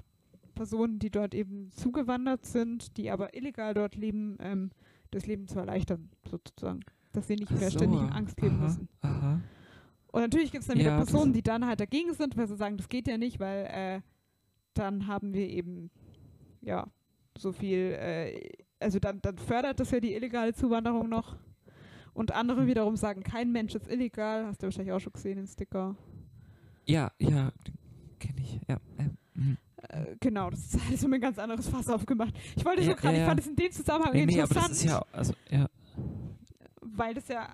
Personen, die dort eben zugewandert sind, die aber illegal dort leben, ähm, das Leben zu erleichtern, sozusagen. Dass sie nicht mehr
so.
ständig in Angst leben
aha,
müssen.
Aha.
Und natürlich gibt es dann wieder
Ja,
Personen, die dann halt dagegen sind, weil sie sagen, das geht ja nicht, weil äh, dann haben wir eben, ja, so viel, äh, also dann, dann fördert das ja die illegale Zuwanderung noch. Und andere wiederum sagen, kein Mensch ist illegal. Hast du wahrscheinlich auch schon gesehen, den Sticker.
Ja, ja, kenne ich. Ja. mhm.
Äh, genau, das ist alles um ein ganz anderes Fass aufgemacht. Ich wollte
Ja,
so gerade,
ja,
ich fand es in dem Zusammenhang
Nee, nee, aber
interessant,
das ist ja, also, ja.
weil das ja,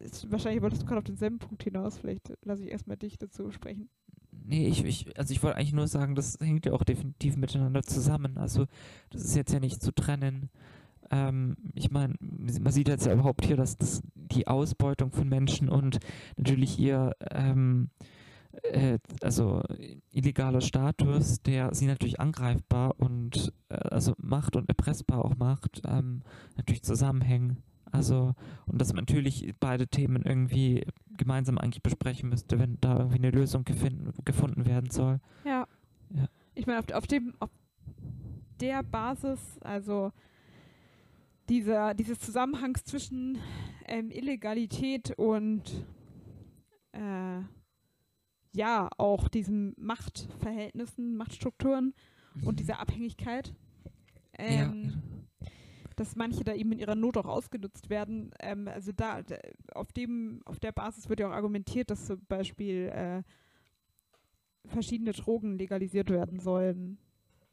ist, wahrscheinlich wolltest du gerade auf denselben Punkt hinaus, vielleicht lasse ich erstmal dich dazu sprechen.
Nee, ich, ich, also ich wollte eigentlich nur sagen, das hängt ja auch definitiv miteinander zusammen. Also das ist jetzt ja nicht zu trennen. Ähm, ich meine, man sieht jetzt ja überhaupt hier, dass das die Ausbeutung von Menschen und natürlich ihr ähm, äh, also illegaler Status, der sie natürlich angreifbar und äh, also macht und erpressbar auch macht, ähm, natürlich zusammenhängen. Also und dass man natürlich beide Themen irgendwie gemeinsam eigentlich besprechen müsste, wenn da irgendwie eine Lösung gefunden, gefunden werden soll.
Ja.
Ja.
Ich meine, auf, auf dem, auf der Basis, also dieser, dieses Zusammenhangs zwischen ähm, Illegalität und äh, ja, auch diesen Machtverhältnissen, Machtstrukturen und dieser Abhängigkeit, ähm, dass manche da eben in ihrer Not auch ausgenutzt werden. Ähm, also da, auf dem, auf der Basis wird ja auch argumentiert, dass zum Beispiel äh, verschiedene Drogen legalisiert werden sollen.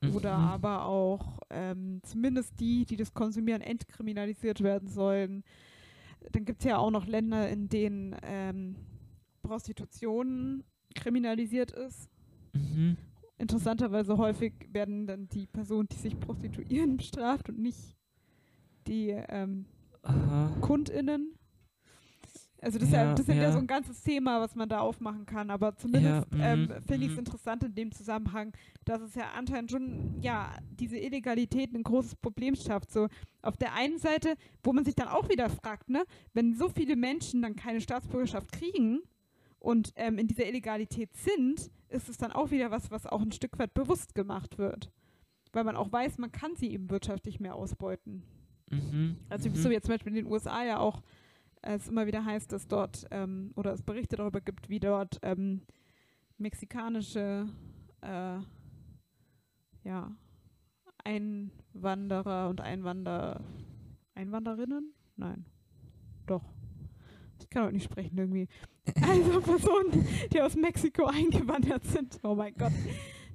ja.
Oder
Mhm.
aber auch ähm, zumindest die, die das konsumieren, entkriminalisiert werden sollen. Dann gibt es ja auch noch Länder, in denen ähm, Prostitution kriminalisiert ist.
Mhm.
Interessanterweise häufig werden dann die Personen, die sich prostituieren, bestraft und nicht die ähm. KundInnen. Also das, ist ja,
Ja,
das ist ja,
ja.
so ein ganzes Thema, was man da aufmachen kann. Aber zumindest
Ja,
ähm,
mhm,
finde ich es
mhm.
interessant in dem Zusammenhang, dass es ja anscheinend schon, ja, diese Illegalität ein großes Problem schafft. So auf der einen Seite, wo man sich dann auch wieder fragt, ne, wenn so viele Menschen dann keine Staatsbürgerschaft kriegen und ähm, in dieser Illegalität sind, ist es dann auch wieder was, was auch ein Stück weit bewusst gemacht wird. Weil man auch weiß, man kann sie eben wirtschaftlich mehr ausbeuten.
Mhm.
Also
mhm.
so wie jetzt zum Beispiel in den USA ja auch es immer wieder heißt, dass dort ähm, oder es Berichte darüber gibt, wie dort ähm, mexikanische äh, ja, Einwanderer und Einwander Einwanderinnen? Nein. Doch. Ich kann heute nicht sprechen irgendwie. Also Personen, die aus Mexiko eingewandert sind. Oh mein Gott.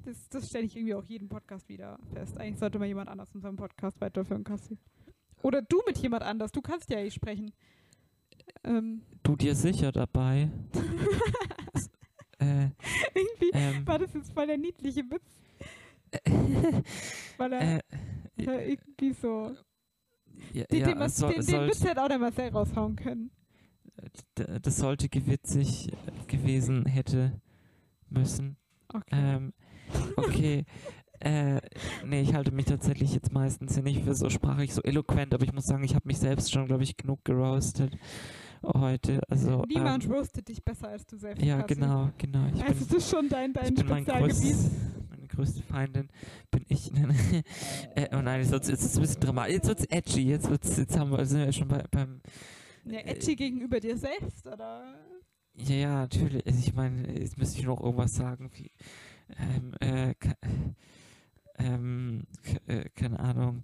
Das, das stelle ich irgendwie auch jeden Podcast wieder fest. Eigentlich sollte mal jemand anders unseren Podcast weiterführen, Kassi. Oder du mit jemand anders. Du kannst ja eh sprechen. Ähm,
Du dir sicher dabei. Äh,
irgendwie
ähm,
war das jetzt voll der niedliche Witz, weil er,
äh,
er irgendwie so.
ja,
Den,
ja,
den,
es soll,
den, den Witz hätte auch der Marcel raushauen können.
das sollte gewitzig gewesen hätte müssen.
Okay.
Ähm, okay. Äh, nee, ich halte mich tatsächlich jetzt meistens hier nicht für so sprachlich so eloquent, aber ich muss sagen, ich habe mich selbst schon, glaube ich, genug geroastet heute. Also,
Niemand
ähm,
roastet dich besser als du selbst.
ja,
Kassi.
genau, genau. Ich
Also
bin,
das ist schon dein, dein Spezialgebiet.
größte Feindin bin ich. äh, oh nein, jetzt ist es ein bisschen dramatisch. Jetzt wird's edgy. Jetzt wird's, jetzt haben wir, sind wir schon bei, beim,
Ja, edgy gegenüber dir selbst, oder?
Ja, ja, natürlich. Also ich meine, jetzt müsste ich noch irgendwas sagen, wie, ähm, äh, ähm, äh, keine Ahnung.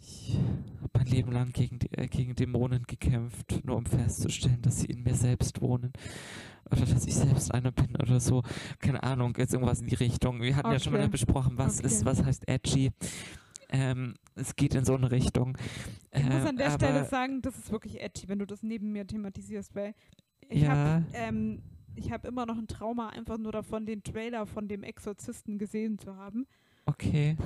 Ich habe mein Leben lang gegen, äh, gegen Dämonen gekämpft, nur um festzustellen, dass sie in mir selbst wohnen. Oder dass ich selbst einer bin oder so. Keine Ahnung, jetzt irgendwas in die Richtung. Wir hatten ja schon
Okay.
mal besprochen, was
Okay.
ist, was heißt edgy. Ähm, es geht in so eine Richtung.
Ich muss
Ähm,
an der Stelle sagen, das ist wirklich edgy, wenn du das neben mir thematisierst, weil ich
Ja.
habe ähm, ich hab immer noch ein Trauma, einfach nur davon, den Trailer von dem Exorzisten gesehen zu haben.
Okay.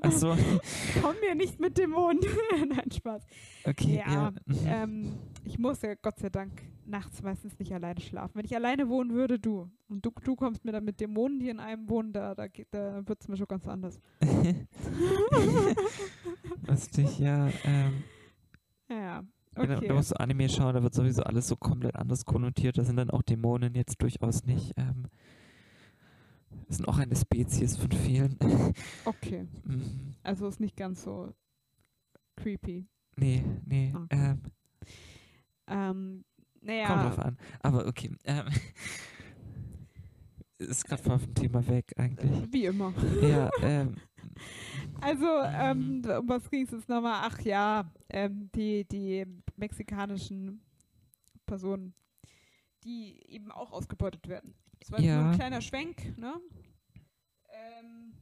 Achso,
Komm mir nicht mit Dämonen. Nein, Spaß.
okay.
Ja,
Ja.
Ähm, ich muss ja Gott sei Dank nachts meistens nicht alleine schlafen. Wenn ich alleine wohnen würde, du. Und du, du kommst mir dann mit Dämonen, die in einem wohnen, da, da, da wird es mir schon ganz anders.
Lustig, ja. Ähm,
Ja,
genau,
okay.
Da musst du Anime schauen, da wird sowieso alles so komplett anders konnotiert. Da sind dann auch Dämonen jetzt durchaus nicht. Ähm, sind auch eine Spezies von vielen.
Okay.
Mhm.
Also ist nicht ganz so creepy.
nee, nee.
Okay.
Ähm,
Ähm, naja.
Kommt drauf an. Aber okay. Ähm, ist gerade voll vom Thema weg eigentlich.
Wie immer.
Ja, ähm,
Also, ähm, um was ging es jetzt nochmal? Ach ja, ähm, die, die mexikanischen Personen, die eben auch ausgebeutet werden. Das war jetzt nur
Ja.
ein kleiner Schwenk, ne? Ähm,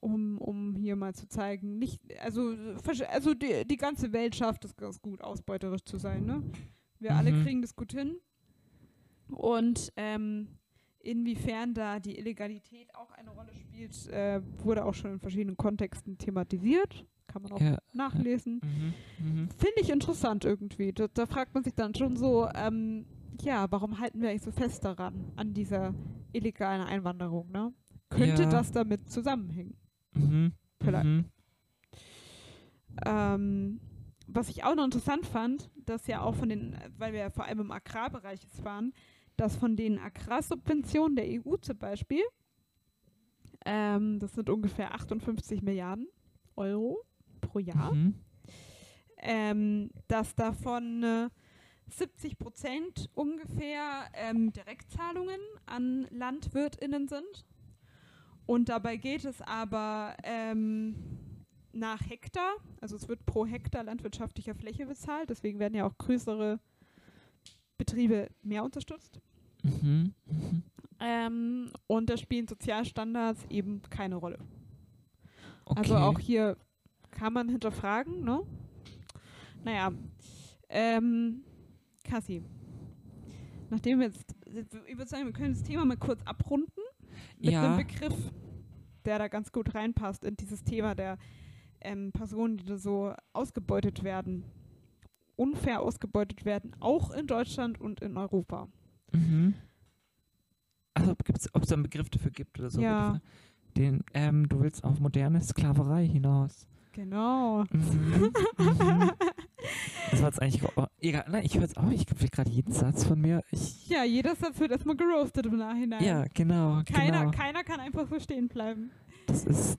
um, um hier mal zu zeigen, nicht, also, also die, die ganze Welt schafft es ganz gut, ausbeuterisch zu sein, ne? Wir alle
Mhm.
kriegen das gut hin. Und ähm, inwiefern da die Illegalität auch eine Rolle spielt, äh, wurde auch schon in verschiedenen Kontexten thematisiert. Kann man auch
ja.
nachlesen.
Mhm, mhm.
Finde ich interessant irgendwie. Da, da fragt man sich dann schon so, ähm, ja, warum halten wir eigentlich so fest daran, an dieser illegalen Einwanderung, ne? Könnte
Ja.
das damit zusammenhängen?
Mhm.
Vielleicht.
Mhm.
Ähm, was ich auch noch interessant fand, dass ja auch von den, weil wir ja vor allem im Agrarbereich jetzt waren, dass von den Agrarsubventionen der EU zum Beispiel, ähm, das sind ungefähr 58 Milliarden Euro pro Jahr,
Mhm.
ähm, dass davon äh, 70 Prozent ungefähr ähm, Direktzahlungen an LandwirtInnen sind. Und dabei geht es aber ähm, nach Hektar, also es wird pro Hektar landwirtschaftlicher Fläche bezahlt, deswegen werden ja auch größere Betriebe mehr unterstützt.
Mhm. Mhm.
Ähm, und da spielen Sozialstandards eben keine Rolle.
Okay.
Also auch hier kann man hinterfragen, ne? Naja, ähm, Cassie, nachdem wir jetzt, ich würde sagen, wir können das Thema mal kurz abrunden mit einem
ja.
Begriff, der da ganz gut reinpasst in dieses Thema der ähm, Personen, die da so ausgebeutet werden, unfair ausgebeutet werden, auch in Deutschland und in Europa.
Mhm. Also ob es da einen Begriff dafür gibt oder so.
Ja.
Den, ähm, du willst auf moderne Sklaverei hinaus.
Genau.
Mhm. mhm. Das war jetzt eigentlich. Oh, egal, nein, ich höre jetzt auch, ich kriege gerade jeden Satz von mir. Ich,
Ja, jeder Satz wird erstmal geroastet im Nachhinein.
ja, genau.
Keiner,
genau.
keiner kann einfach so stehen bleiben.
Das ist.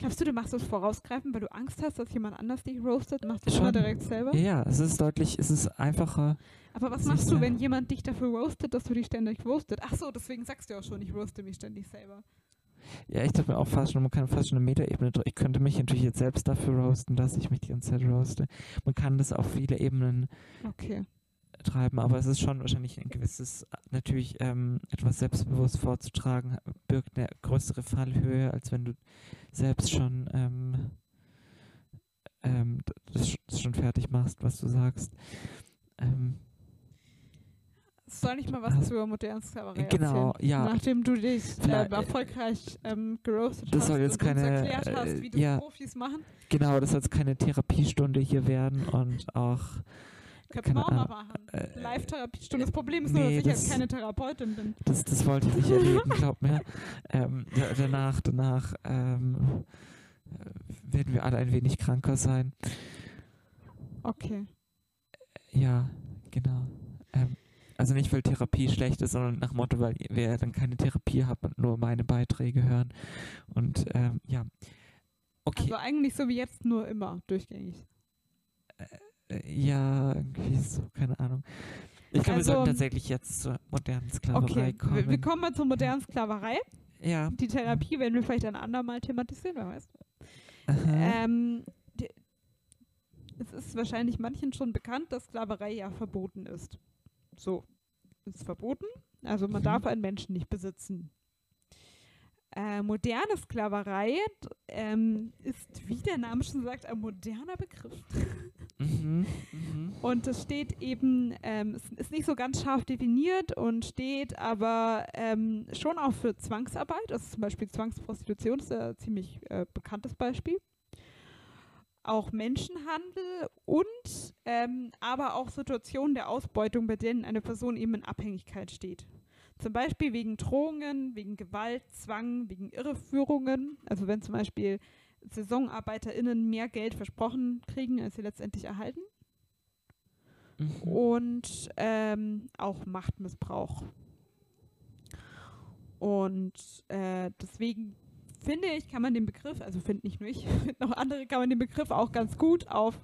Glaubst du, du machst das vorausgreifen, weil du Angst hast, dass jemand anders dich roastet? Machst du
Schon.
immer direkt selber?
Ja, es ist deutlich, es ist einfacher.
Aber was machst du, wenn jemand dich dafür roastet, dass du dich ständig roastet? Ach so, deswegen sagst du auch schon, ich roaste mich ständig selber.
Ja, ich dachte mir auch fast schon, man kann fast schon eine Metaebene drücken. Ich könnte mich natürlich jetzt selbst dafür roasten, dass ich mich die ganze Zeit roaste. Man kann das auf viele Ebenen
Okay.
Treiben, aber es ist schon wahrscheinlich ein gewisses, natürlich ähm, etwas selbstbewusst vorzutragen, birgt eine größere Fallhöhe, als wenn du selbst schon ähm, ähm, das, das schon fertig machst, was du sagst. Ähm,
Soll ich mal was
Hast-
zur modernen Sklaverei
genau,
erzählen?
ja.
Nachdem du dich ähm,
Vielleicht-
erfolgreich ähm, geroastet
Das
hast
soll jetzt
und uns
keine,
erklärt hast,
äh,
wie das
ja.
Profis machen,
Genau, das soll jetzt keine Therapiestunde hier werden und auch
du
Keine
auch mal machen.
Äh,
Live-Therapiestunde. Das Problem ist nur,
nee,
dass ich jetzt
das-
keine Therapeutin bin.
Das, das wollte ich nicht erleben, glaub mir. Ähm, da, danach, danach ähm, äh, werden wir alle ein wenig kranker sein.
Okay.
Ja, genau. Ähm, also nicht, weil Therapie schlecht ist, sondern nach Motto, weil wer dann keine Therapie hat und nur meine Beiträge hören. Und ähm, ja. Okay.
Also eigentlich so wie jetzt, nur immer durchgängig.
Äh, ja, irgendwie so, keine Ahnung. Ich glaube,
Also-
wir sollten tatsächlich jetzt zur modernen Sklaverei
Okay,
kommen.
wir, kommen mal zur modernen Sklaverei.
Ja.
Die Therapie werden wir vielleicht ein andermal thematisieren, wer weiß. Ähm, die, es ist wahrscheinlich manchen schon bekannt, dass Sklaverei ja verboten ist. So, ist verboten. Also man
Mhm.
darf einen Menschen nicht besitzen. Äh, moderne Sklaverei ähm, ist, wie der Name schon sagt, ein moderner Begriff.
mhm. Mhm.
Und es steht eben, ähm, es ist nicht so ganz scharf definiert und steht aber ähm, schon auch für Zwangsarbeit. Also zum Beispiel Zwangsprostitution ist ein ziemlich äh, bekanntes Beispiel. Auch Menschenhandel und ähm, aber auch Situationen der Ausbeutung, bei denen eine Person eben in Abhängigkeit steht. Zum Beispiel wegen Drohungen, wegen Gewalt, Zwang, wegen Irreführungen. Also wenn zum Beispiel SaisonarbeiterInnen mehr Geld versprochen kriegen, als sie letztendlich erhalten
Mhm.
und ähm, auch Machtmissbrauch. Und äh, deswegen finde ich, kann man den Begriff, also finde nicht nur ich, auch andere, kann man den Begriff auch ganz gut auf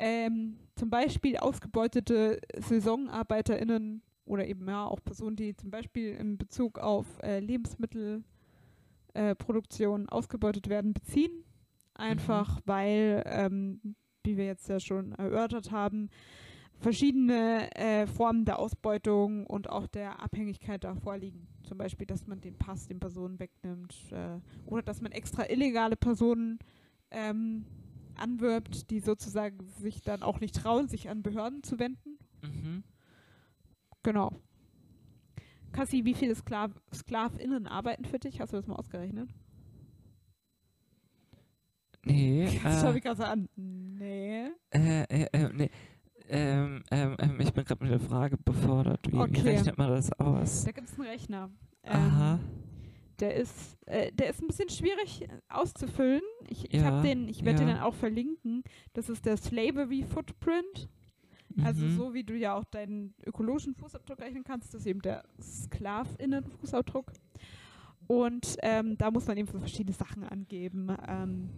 ähm, zum Beispiel ausgebeutete SaisonarbeiterInnen oder eben ja auch Personen, die zum Beispiel in Bezug auf äh, Lebensmittelproduktion äh, ausgebeutet werden, beziehen. Einfach mhm. weil, ähm, wie wir jetzt ja schon erörtert haben, verschiedene äh, Formen der Ausbeutung und auch der Abhängigkeit da vorliegen. Zum Beispiel, dass man den Pass den Personen wegnimmt äh, oder dass man extra illegale Personen ähm, anwirbt, die sozusagen sich dann auch nicht trauen, sich an Behörden zu wenden. Mhm. Genau. Kassi, wie viele Sklav SklavInnen arbeiten für dich? Hast du das mal ausgerechnet?
Nee.
Das äh, ich gerade an. Nee.
Äh, äh, äh, nee. Ähm, ähm, ähm, ich bin gerade mit der Frage befordert. Wie, okay. wie rechnet man das aus?
Da gibt es einen Rechner.
Aha.
Ähm, der ist, äh, der ist ein bisschen schwierig auszufüllen. Ich, ja, ich habe den, ich werde ja. den dann auch verlinken. Das ist der Slavery Footprint. Also mhm. so wie du ja auch deinen ökologischen Fußabdruck rechnen kannst, das ist eben der SklavInnen-Fußabdruck. Und ähm, da muss man eben so verschiedene Sachen angeben. Ähm,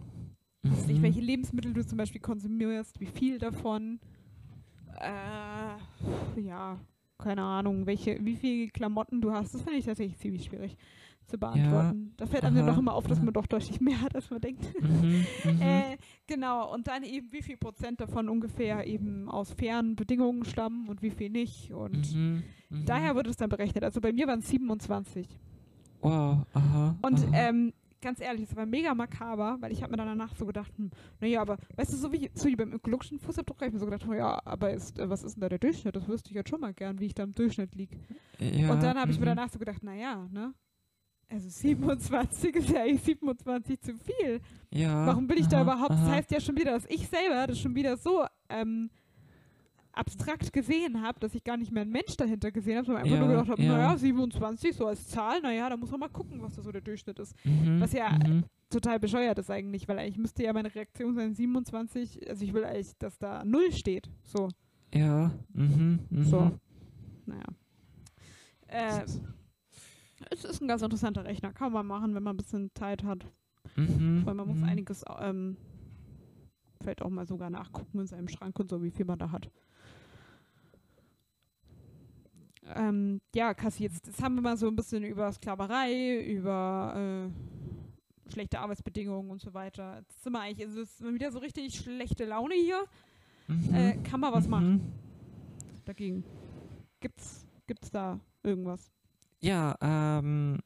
mhm. nicht, welche Lebensmittel du zum Beispiel konsumierst, wie viel davon. Äh, ja, keine Ahnung, welche, wie viele Klamotten du hast. Das finde ich tatsächlich ziemlich schwierig zu beantworten. Ja. Da fällt einem doch immer auf, dass man doch deutlich mehr hat, als man denkt. Mhm, mhm, äh, genau, und dann eben, wie viel Prozent davon ungefähr eben aus fairen Bedingungen stammen und wie viel nicht. Und mhm, mhm. daher wird es dann berechnet. Also bei mir waren es 27.
Wow, aha.
Und
aha.
Ähm, ganz ehrlich, es war mega makaber, weil ich habe mir dann danach so gedacht, hm, naja, aber weißt du, so wie, so wie beim ökologischen Fußabdruck, habe ich mir so gedacht, naja, aber ist, äh, was ist denn da der Durchschnitt? Das wüsste ich jetzt schon mal gern, wie ich da im Durchschnitt liege. Ja, und dann habe ich mir mhm. danach so gedacht, naja, ne? Also 27 ist ja eigentlich 27 zu viel.
Ja.
Warum bin ich aha, da überhaupt? Aha. Das heißt ja schon wieder, dass ich selber das schon wieder so ähm, abstrakt gesehen habe, dass ich gar nicht mehr einen Mensch dahinter gesehen habe, sondern einfach ja, nur gedacht habe, ja. naja, 27 so als Zahl, naja, da muss man mal gucken, was da so der Durchschnitt ist. Mhm, was ja mhm. total bescheuert ist eigentlich, weil eigentlich müsste ja meine Reaktion sein 27, also ich will eigentlich, dass da Null steht. So.
Ja. Mhm, mhm.
so. Naja. Äh, es ist ein ganz interessanter Rechner. Kann man machen, wenn man ein bisschen Zeit hat. Mhm. Weil man muss mhm. einiges ähm, vielleicht auch mal sogar nachgucken in seinem Schrank und so, wie viel man da hat. Ähm, ja, Kassi, jetzt, jetzt haben wir mal so ein bisschen über Sklaverei, über äh, schlechte Arbeitsbedingungen und so weiter. Jetzt sind wir eigentlich, also es ist wieder so richtig schlechte Laune hier. Mhm. Äh, kann man was mhm. machen dagegen? Gibt's, gibt's da irgendwas?
Ja, ähm,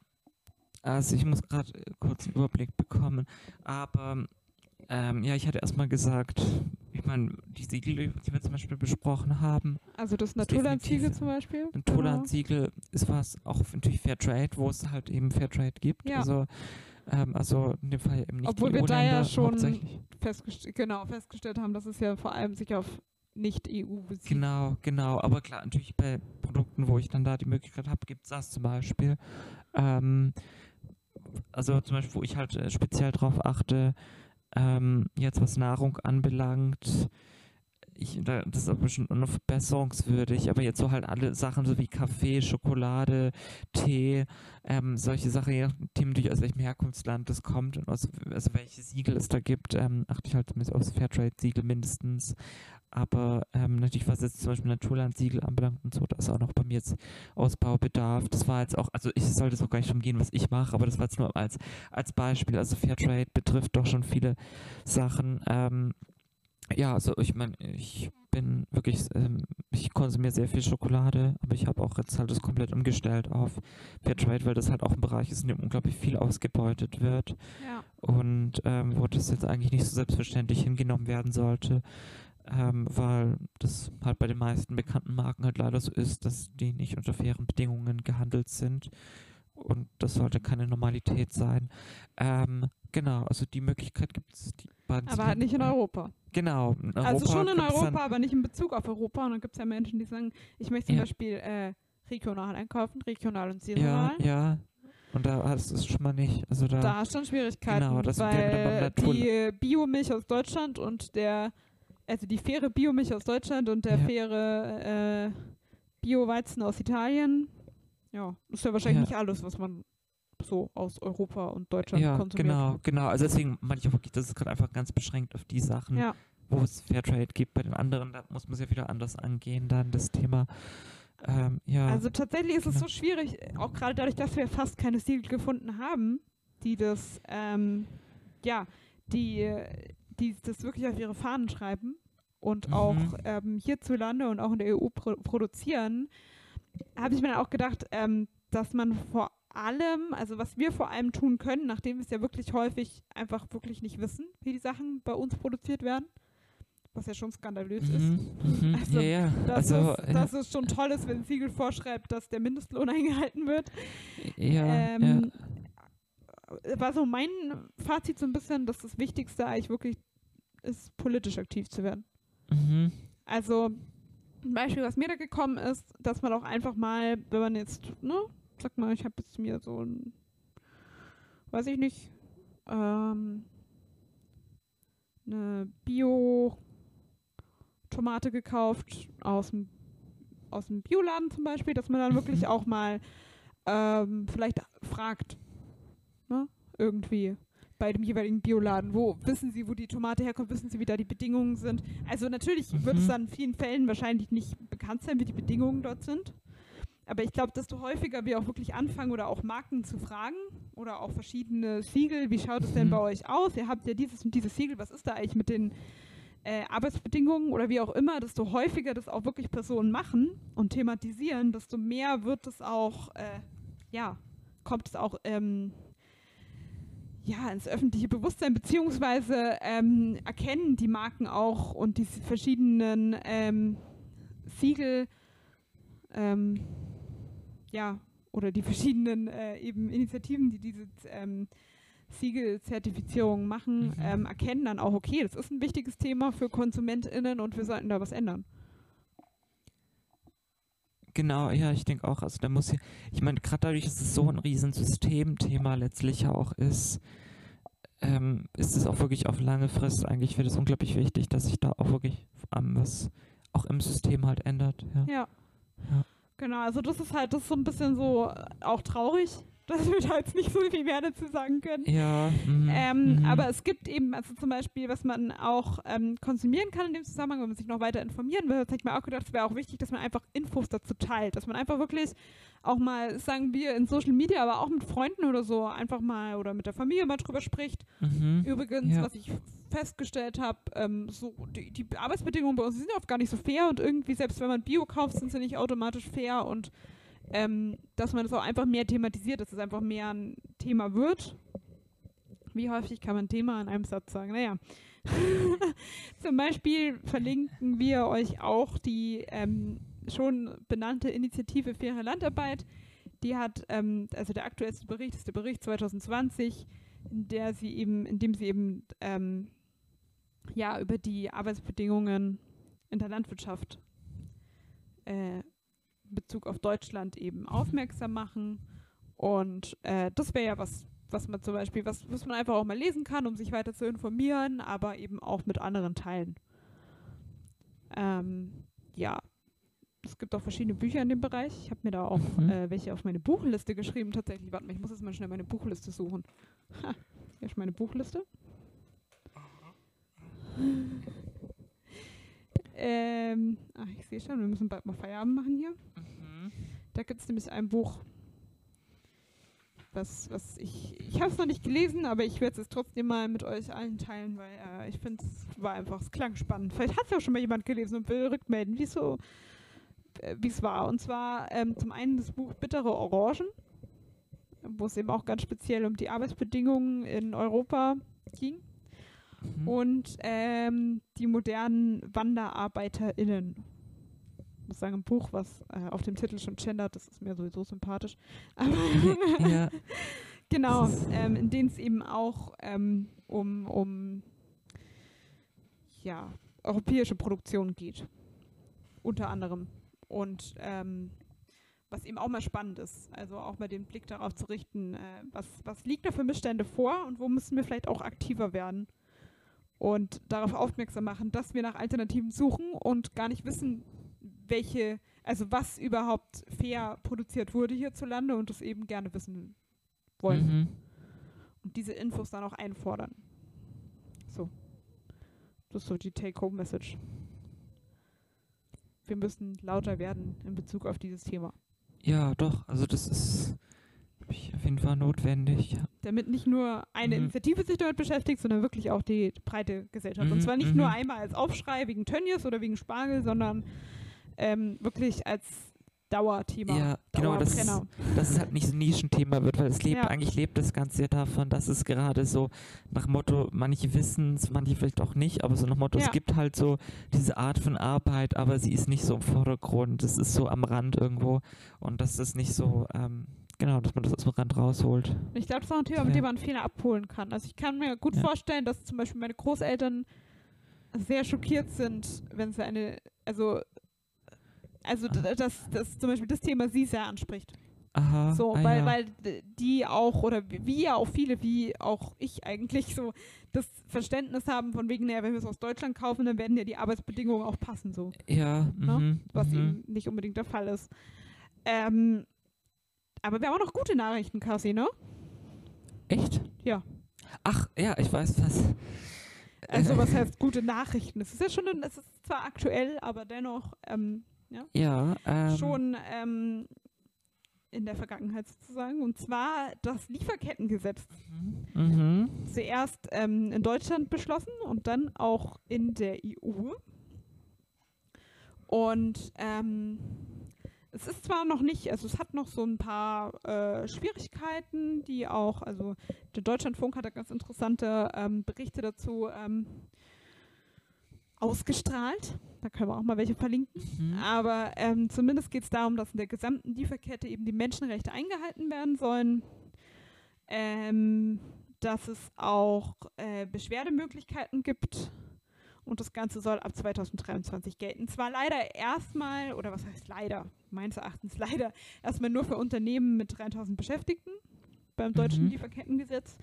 also ich muss gerade kurz einen Überblick bekommen, aber ähm, ja, ich hatte erstmal gesagt, ich meine, die Siegel, die wir zum Beispiel besprochen haben.
Also das Naturlandsiegel zum Beispiel?
Naturlandsiegel genau. ist was, auch natürlich Fairtrade, wo es halt eben Fairtrade gibt. Ja. Also, ähm, also in dem Fall eben nicht
Obwohl wir da ja schon festgest genau, festgestellt haben, dass es ja vor allem sich auf nicht-EU bezieht.
Genau, genau. Aber klar, natürlich bei Produkten, wo ich dann da die Möglichkeit habe, gibt es das zum Beispiel. Ähm, also zum Beispiel, wo ich halt äh, speziell drauf achte, ähm, jetzt was Nahrung anbelangt, ich, das ist aber schon noch verbesserungswürdig, aber jetzt so halt alle Sachen, so wie Kaffee, Schokolade, Tee, ähm, solche Sachen, je nachdem, aus welchem Herkunftsland das kommt und aus, also welche Siegel es da gibt, ähm, achte ich halt zumindest aufs Fairtrade-Siegel mindestens. Aber ähm, natürlich, was jetzt zum Beispiel Naturland-Siegel anbelangt und so, da ist auch noch bei mir jetzt Ausbaubedarf. Das war jetzt auch, also ich sollte es auch gar nicht umgehen, was ich mache, aber das war jetzt nur als, als Beispiel. Also Fairtrade betrifft doch schon viele Sachen. Ähm, ja, also ich meine, ich bin wirklich, ähm, ich konsumiere sehr viel Schokolade, aber ich habe auch jetzt halt das komplett umgestellt auf Fairtrade, weil das halt auch ein Bereich ist, in dem unglaublich viel ausgebeutet wird.
Ja.
Und ähm, wo das jetzt eigentlich nicht so selbstverständlich hingenommen werden sollte, ähm, weil das halt bei den meisten bekannten Marken halt leider so ist, dass die nicht unter fairen Bedingungen gehandelt sind. Und das sollte keine Normalität sein. Ähm, genau, also die Möglichkeit gibt es.
Aber halt nicht in Europa.
Genau. In
Europa also schon in Europa, aber nicht in Bezug auf Europa. Und dann gibt es ja Menschen, die sagen, ich möchte zum ja. Beispiel äh, regional einkaufen, regional und saisonal.
Ja, ja. Und da hast du es schon mal nicht. Also da,
da hast du Schwierigkeiten, genau, das weil die Biomilch aus Deutschland und der, also die faire Biomilch aus Deutschland und der ja. faire äh, Bio-Weizen aus Italien, ja, ist ja wahrscheinlich ja. nicht alles, was man so aus Europa und Deutschland ja, konsumiert.
Genau, genau. Also deswegen meine ich auch wirklich, das ist gerade einfach ganz beschränkt auf die Sachen,
ja.
wo es Fairtrade gibt. Bei den anderen, da muss man es ja wieder anders angehen, dann das Thema. Ähm, ja.
Also tatsächlich ist es
Genau.
so schwierig, auch gerade dadurch, dass wir fast keine Siegel gefunden haben, die das, ähm, ja, die, die das wirklich auf ihre Fahnen schreiben und
Mhm.
auch ähm, hierzulande und auch in der EU pro produzieren, habe ich mir dann auch gedacht, ähm, dass man vor allem, also was wir vor allem tun können, nachdem wir es ja wirklich häufig einfach wirklich nicht wissen, wie die Sachen bei uns produziert werden, was ja schon skandalös ist.
Mhm, mhm,
Also,
ja, ja.
Dass,
also,
es, dass es schon toll ist, wenn ein Siegel vorschreibt, dass der Mindestlohn eingehalten wird.
ja,
ähm, War so mein Fazit so ein bisschen, dass das Wichtigste eigentlich wirklich ist, politisch aktiv zu werden.
Mhm.
Also ein Beispiel, was mir da gekommen ist, dass man auch einfach mal, wenn man jetzt, ne, sag mal, ich habe jetzt mir so ein, weiß ich nicht, ähm, eine Bio-Tomate gekauft aus dem, aus dem Bioladen zum Beispiel, dass man dann wirklich auch mal ähm, vielleicht fragt, ne, irgendwie bei dem jeweiligen Bioladen, wo wissen Sie, wo die Tomate herkommt, wissen Sie, wie da die Bedingungen sind. Also natürlich wird es
Mhm.
dann in vielen Fällen wahrscheinlich nicht bekannt sein, wie die Bedingungen dort sind. Aber ich glaube, desto häufiger wir auch wirklich anfangen oder auch Marken zu fragen oder auch verschiedene Siegel, wie schaut es denn
Mhm.
bei euch aus? Ihr habt ja dieses und dieses Siegel, was ist da eigentlich mit den äh, Arbeitsbedingungen oder wie auch immer, desto häufiger das auch wirklich Personen machen und thematisieren, desto mehr wird es auch, äh, ja, kommt es auch ähm, ja, ins öffentliche Bewusstsein, beziehungsweise ähm, erkennen die Marken auch und die verschiedenen ähm, Siegel, ähm, ja, oder die verschiedenen äh, eben Initiativen, die diese ähm, Siegelzertifizierung machen,
Mhm.
ähm, erkennen dann auch, okay, das ist ein wichtiges Thema für KonsumentInnen und wir sollten da was ändern.
Genau, ja, ich denke auch. Also da muss ja, ich meine, gerade dadurch, dass es so ein riesen Systemthema letztlich ja auch ist, ähm, ist es auch wirklich auf lange Frist eigentlich wird es unglaublich wichtig, dass sich da auch wirklich ähm, was auch im System halt ändert. Ja.
Ja.
Ja.
Genau, also das ist halt, das ist so ein bisschen so äh, auch traurig, dass wir da jetzt nicht so viel mehr dazu sagen können.
Ja, mhm,
Ähm,
mhm.
Aber es gibt eben, also zum Beispiel, was man auch ähm, konsumieren kann in dem Zusammenhang, wenn man sich noch weiter informieren will, hätte ich mir auch gedacht, es wäre auch wichtig, dass man einfach Infos dazu teilt, dass man einfach wirklich auch mal, sagen wir in Social Media, aber auch mit Freunden oder so, einfach mal oder mit der Familie mal drüber spricht.
Mhm.
Übrigens,
Ja.
was ich festgestellt habe, ähm, so die, die Arbeitsbedingungen bei uns sind oft gar nicht so fair und irgendwie, selbst wenn man Bio kauft, sind sie nicht automatisch fair und ähm, dass man das auch einfach mehr thematisiert, dass es einfach mehr ein Thema wird. Wie häufig kann man Thema in einem Satz sagen? Naja. Zum Beispiel verlinken wir euch auch die ähm, schon benannte Initiative Faire Landarbeit. Die hat, ähm, also der aktuellste Bericht ist der Bericht 2020, in der sie eben, in dem sie eben ähm, ja über die Arbeitsbedingungen in der Landwirtschaft äh, Bezug auf Deutschland eben aufmerksam machen. Und äh, das wäre ja was, was man zum Beispiel, was, was man einfach auch mal lesen kann, um sich weiter zu informieren, aber eben auch mit anderen teilen. Ähm, ja, es gibt auch verschiedene Bücher in dem Bereich. Ich habe mir da auch
Mhm.
äh, welche auf meine Buchliste geschrieben. Tatsächlich, warte mal, ich muss jetzt mal schnell meine Buchliste suchen. Ha, hier ist meine Buchliste. Ähm, ach, ich sehe schon, wir müssen bald mal Feierabend machen hier.
Mhm.
Da gibt es nämlich ein Buch, was, was ich, ich habe es noch nicht gelesen, aber ich werde es trotzdem mal mit euch allen teilen, weil äh, ich finde, es war einfach, es klang spannend. Vielleicht hat es ja auch schon mal jemand gelesen und will rückmelden, wie so, äh, wie es war. Und zwar ähm, zum einen das Buch Bittere Orangen, wo es eben auch ganz speziell um die Arbeitsbedingungen in Europa ging
Mhm.
und ähm, die modernen WanderarbeiterInnen. Ich muss sagen, ein Buch, was äh, auf dem Titel schon gendert, das ist mir sowieso sympathisch.
Ja.
genau, ähm, in denen es eben auch ähm, um, um ja, europäische Produktion geht. Unter anderem. Und ähm, was eben auch mal spannend ist, also auch mal den Blick darauf zu richten, äh, was, was liegt da für Missstände vor und wo müssen wir vielleicht auch aktiver werden und darauf aufmerksam machen, dass wir nach Alternativen suchen und gar nicht wissen, welche, also was überhaupt fair produziert wurde hierzulande und das eben gerne wissen wollen
Mhm.
und diese Infos dann auch einfordern. So. Das ist so die Take-Home-Message. Wir müssen lauter werden in Bezug auf dieses Thema.
Ja, doch. Also das ist ich, auf jeden Fall notwendig. Ja.
Damit nicht nur eine
Mhm.
Initiative sich damit beschäftigt, sondern wirklich auch die breite Gesellschaft. Und
Mhm,
zwar nicht
mhm.
nur einmal als Aufschrei wegen Tönnies oder wegen Spargel, sondern ähm, wirklich als Dauerthema.
Ja, genau, das-
Dauerbrenner.
Dass es halt nicht so ein Nischenthema wird, weil es lebt,
Ja.
eigentlich lebt das Ganze ja davon, dass es gerade so nach Motto, manche wissen es, manche vielleicht auch nicht, aber so nach Motto,
Ja.
es gibt halt so diese Art von Arbeit, aber sie ist nicht so im Vordergrund, es ist so am Rand irgendwo und dass das nicht so, ähm, genau, dass man das aus dem Rand rausholt.
Ich glaube, das ist auch ein Thema, mit
Ja.
dem man viele abholen kann. Also ich kann mir gut
Ja.
vorstellen, dass zum Beispiel meine Großeltern sehr schockiert sind, wenn sie eine, also also d- dass, dass zum Beispiel das Thema sie sehr anspricht.
Aha,
So,
ah,
weil,
ja.
weil die auch, oder wie wie ja auch viele, wie auch ich eigentlich so, das Verständnis haben von wegen, naja, wenn wir es aus Deutschland kaufen, dann werden ja die Arbeitsbedingungen auch passen, so,
ja,
ne?
mhm,
was
mhm.
eben nicht unbedingt der Fall ist. Ähm, aber wir haben auch noch gute Nachrichten, Cassie, ne?
Echt?
Ja.
Ach, ja, ich weiß was.
Also was heißt gute Nachrichten? Es ist ja schon, es ist zwar aktuell, aber dennoch ähm,
Ja, ähm,
schon ähm, in der Vergangenheit sozusagen. Und zwar das Lieferkettengesetz.
Mhm.
Zuerst ähm, in Deutschland beschlossen und dann auch in der EU. Und ähm, es ist zwar noch nicht, also es hat noch so ein paar äh, Schwierigkeiten, die auch, also der Deutschlandfunk hat da ganz interessante ähm, Berichte dazu ähm, ausgestrahlt. Da können wir auch mal welche verlinken.
Mhm.
Aber ähm, zumindest geht es darum, dass in der gesamten Lieferkette eben die Menschenrechte eingehalten werden sollen. Ähm, dass es auch äh, Beschwerdemöglichkeiten gibt. Und das Ganze soll ab 2023 gelten. Zwar leider erstmal, oder was heißt leider? Meines Erachtens leider erstmal nur für Unternehmen mit 3000 Beschäftigten beim deutschen
Mhm.
Lieferkettengesetz.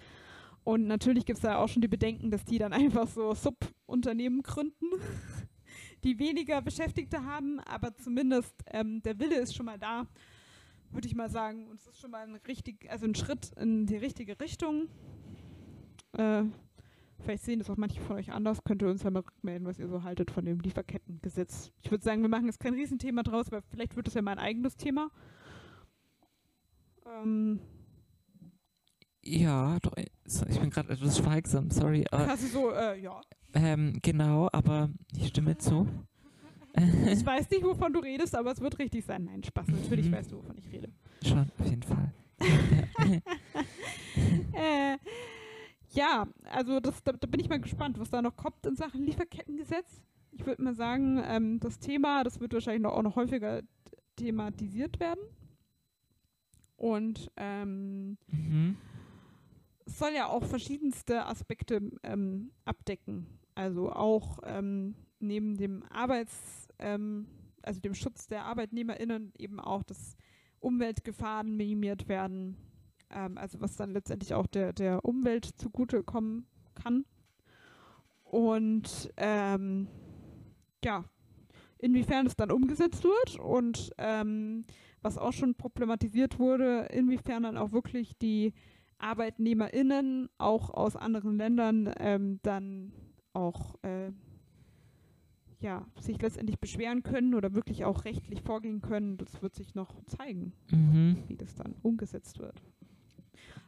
Und natürlich gibt es da auch schon die Bedenken, dass die dann einfach so Subunternehmen gründen, die weniger Beschäftigte haben, aber zumindest ähm, der Wille ist schon mal da, würde ich mal sagen. Und es ist schon mal ein richtig, also ein Schritt in die richtige Richtung. Äh, vielleicht sehen das auch manche von euch anders. Könnt ihr uns ja mal rückmelden, was ihr so haltet von dem Lieferkettengesetz. Ich würde sagen, wir machen jetzt kein Riesenthema draus, aber vielleicht wird es ja mal ein eigenes Thema. Ähm,
Ja, doch, äh, ich bin gerade etwas schweigsam, sorry. Aber,
quasi so, äh, ja.
ähm, genau, aber ich stimme zu.
Ich weiß nicht, wovon du redest, aber es wird richtig sein. Nein, Spaß. Natürlich
Mhm.
weißt du, wovon ich rede.
Schon, auf jeden Fall.
äh, ja, also das, da, da bin ich mal gespannt, was da noch kommt in Sachen Lieferkettengesetz. Ich würde mal sagen, ähm, das Thema, das wird wahrscheinlich noch, auch noch häufiger thematisiert werden. Und ähm,
Mhm.
es soll ja auch verschiedenste Aspekte ähm, abdecken. Also auch ähm, neben dem Arbeits, ähm, also dem Schutz der ArbeitnehmerInnen eben auch, dass Umweltgefahren minimiert werden. Ähm, also was dann letztendlich auch der, der Umwelt zugutekommen kann. Und ähm, ja, inwiefern es dann umgesetzt wird und ähm, was auch schon problematisiert wurde, inwiefern dann auch wirklich die ArbeitnehmerInnen auch aus anderen Ländern ähm, dann auch äh, ja, sich letztendlich beschweren können oder wirklich auch rechtlich vorgehen können. Das wird sich noch zeigen,
Mhm.
wie das dann umgesetzt wird.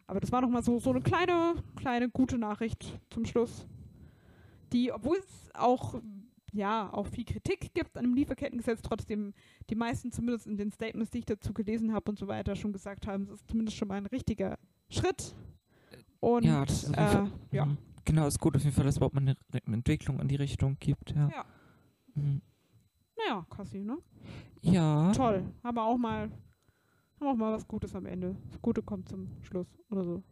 Aber das war noch mal so, so eine kleine, kleine gute Nachricht zum Schluss, die, obwohl es auch ja, auch viel Kritik gibt an dem Lieferkettengesetz, trotzdem die meisten zumindest in den Statements, die ich dazu gelesen habe und so weiter, schon gesagt haben, es ist zumindest schon mal ein richtiger Schritt. Und
Ja, das ist
äh, ja.
Mhm. Genau, ist gut auf jeden Fall, dass überhaupt mal eine, Entwicklung in die Richtung gibt. Ja.
Ja.
Mhm.
naja, Kassi, ne?
Ja.
Toll. Haben wir auch mal, auch mal was Gutes am Ende. Das Gute kommt zum Schluss oder so.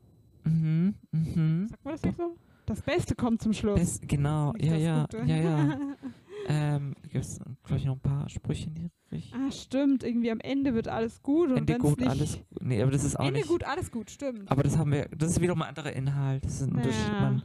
Mhm. Mhm.
Sagt man das nicht so? Das Beste kommt zum Schluss.
Das, genau, ja,
das
ja,
Gute.
ja, ja. ähm, Gibt es, glaube ich, noch ein paar Sprüche in die Richtung?
ah, stimmt. Irgendwie am Ende wird alles gut. Und
Ende gut,
nicht,
alles gut. Nee, aber das ist auch
Ende
nicht.
gut, alles gut, stimmt.
Aber das haben wir, das ist wiederum ein anderer Inhalt. Das ist ein Unterschied.
Ja.
Man,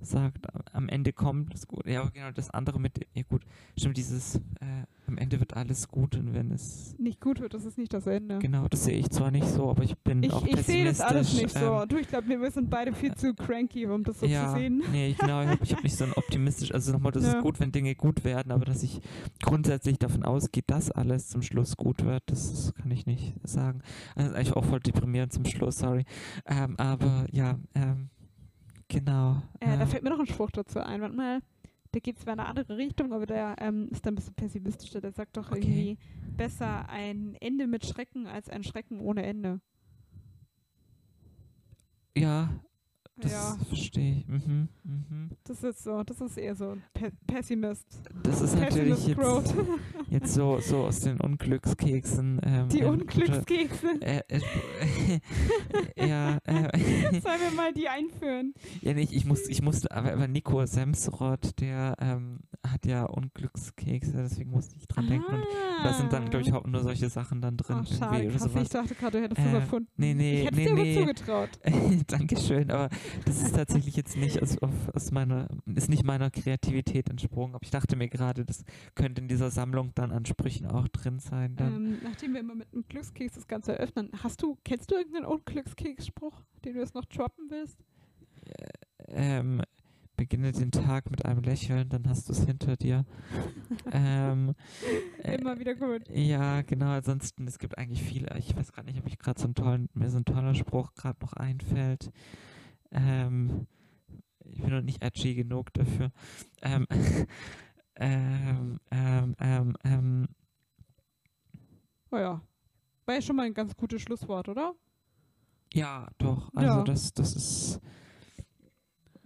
sagt, am- Ende kommt es gut. Ja, genau, das andere mit, ja gut, stimmt, dieses, äh, am Ende wird alles gut und wenn es,
Nicht gut wird, das ist nicht das Ende.
genau, das sehe ich zwar nicht so, aber ich bin
Ich,
auch
ich sehe das alles nicht
pessimistisch,
so.
ähm,
Du, ich glaube, wir sind beide viel zu cranky, um das so
ja,
zu sehen.
nee, ich- genau, ich habe hab nicht so ein optimistisch, also nochmal, das
Ja.
ist gut, wenn Dinge gut werden, aber dass ich grundsätzlich davon ausgehe, dass alles zum Schluss gut wird, das kann ich nicht sagen. Also, das ist eigentlich auch voll deprimierend zum Schluss, sorry. Ähm, aber ja, ähm, genau.
Äh, da
ähm,
fällt mir noch ein Spruch dazu ein. Warte mal, der geht zwar in eine andere Richtung, aber der ähm, ist dann ein bisschen pessimistischer. Der sagt doch
Okay.
irgendwie, besser ein Ende mit Schrecken als ein Schrecken ohne Ende.
ja, das
ja,
verstehe ich. Mhm, mhm.
das ist so, das ist eher so ein Pe Pessimist.
Das ist natürlich jetzt, jetzt so, so aus den Unglückskeksen. Ähm,
Die
ein guter-
Unglückskekse.
Äh, äh, ja, äh,
Sollen wir mal die einführen?
ja, nicht, ich muss, ich musste, aber, aber Nico Semsrott, der ähm, hat ja Unglückskekse, deswegen musste ich dran denken. Und da sind dann, glaube ich, auch nur solche Sachen dann drin.
Ah. Ach, schade,
oder
krass, ich
sowas.
dachte gerade, du hättest
Äh,
das erfunden.
nee, nee,
ich hätte
nee,
dir
nee.
zugetraut.
Dankeschön, aber das ist tatsächlich jetzt nicht aus, aus meiner, ist nicht meiner Kreativität entsprungen. Aber ich dachte mir gerade, das könnte in dieser Sammlung dann an Sprüchen auch drin sein.
Ähm, nachdem wir immer mit einem Glückskeks das Ganze eröffnen, hast du, kennst du irgendeinen Unglückskeksspruch, den du jetzt noch droppen willst?
ähm, beginne den Tag mit einem Lächeln, dann hast du es hinter dir. ähm, äh,
Immer wieder gut.
ja, genau. Ansonsten, es gibt eigentlich viele. Ich weiß gerade nicht, ob ich gerade so einen tollen, mir so ein toller Spruch gerade noch einfällt. Ähm, ich bin noch nicht edgy genug dafür. Ähm, ähm, ähm, ähm, ähm,
Oh ja. War ja schon mal ein ganz gutes Schlusswort, oder?
ja, doch. Also
Ja.
das, das ist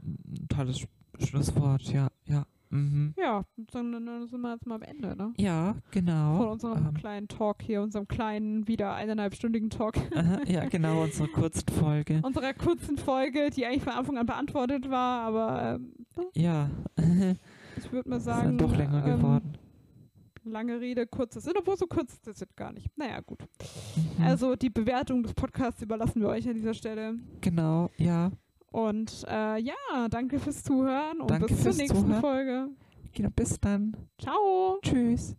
ein tolles Sch Schlusswort. Ja, ja. Mhm.
Ja, dann, dann sind wir jetzt mal am Ende, ne?
Ja, genau.
Von unserem
ähm,
kleinen Talk hier, unserem kleinen, wieder eineinhalbstündigen Talk.
Aha, ja, genau, unsere kurzen Folge.
Unserer kurzen Folge, die eigentlich von Anfang an beantwortet war, aber ähm,
Ja,
ich würde mal
ist
sagen.
dann doch länger
ähm,
geworden.
Lange Rede, kurzes Sinn, obwohl so kurz ist das jetzt gar nicht. Naja, gut.
Mhm.
Also die Bewertung des Podcasts überlassen wir euch an dieser Stelle.
genau, ja.
Und äh, ja, danke fürs Zuhören und
danke
bis zur nächsten
Zuhören.
Folge.
Genau, bis dann.
Ciao.
Tschüss.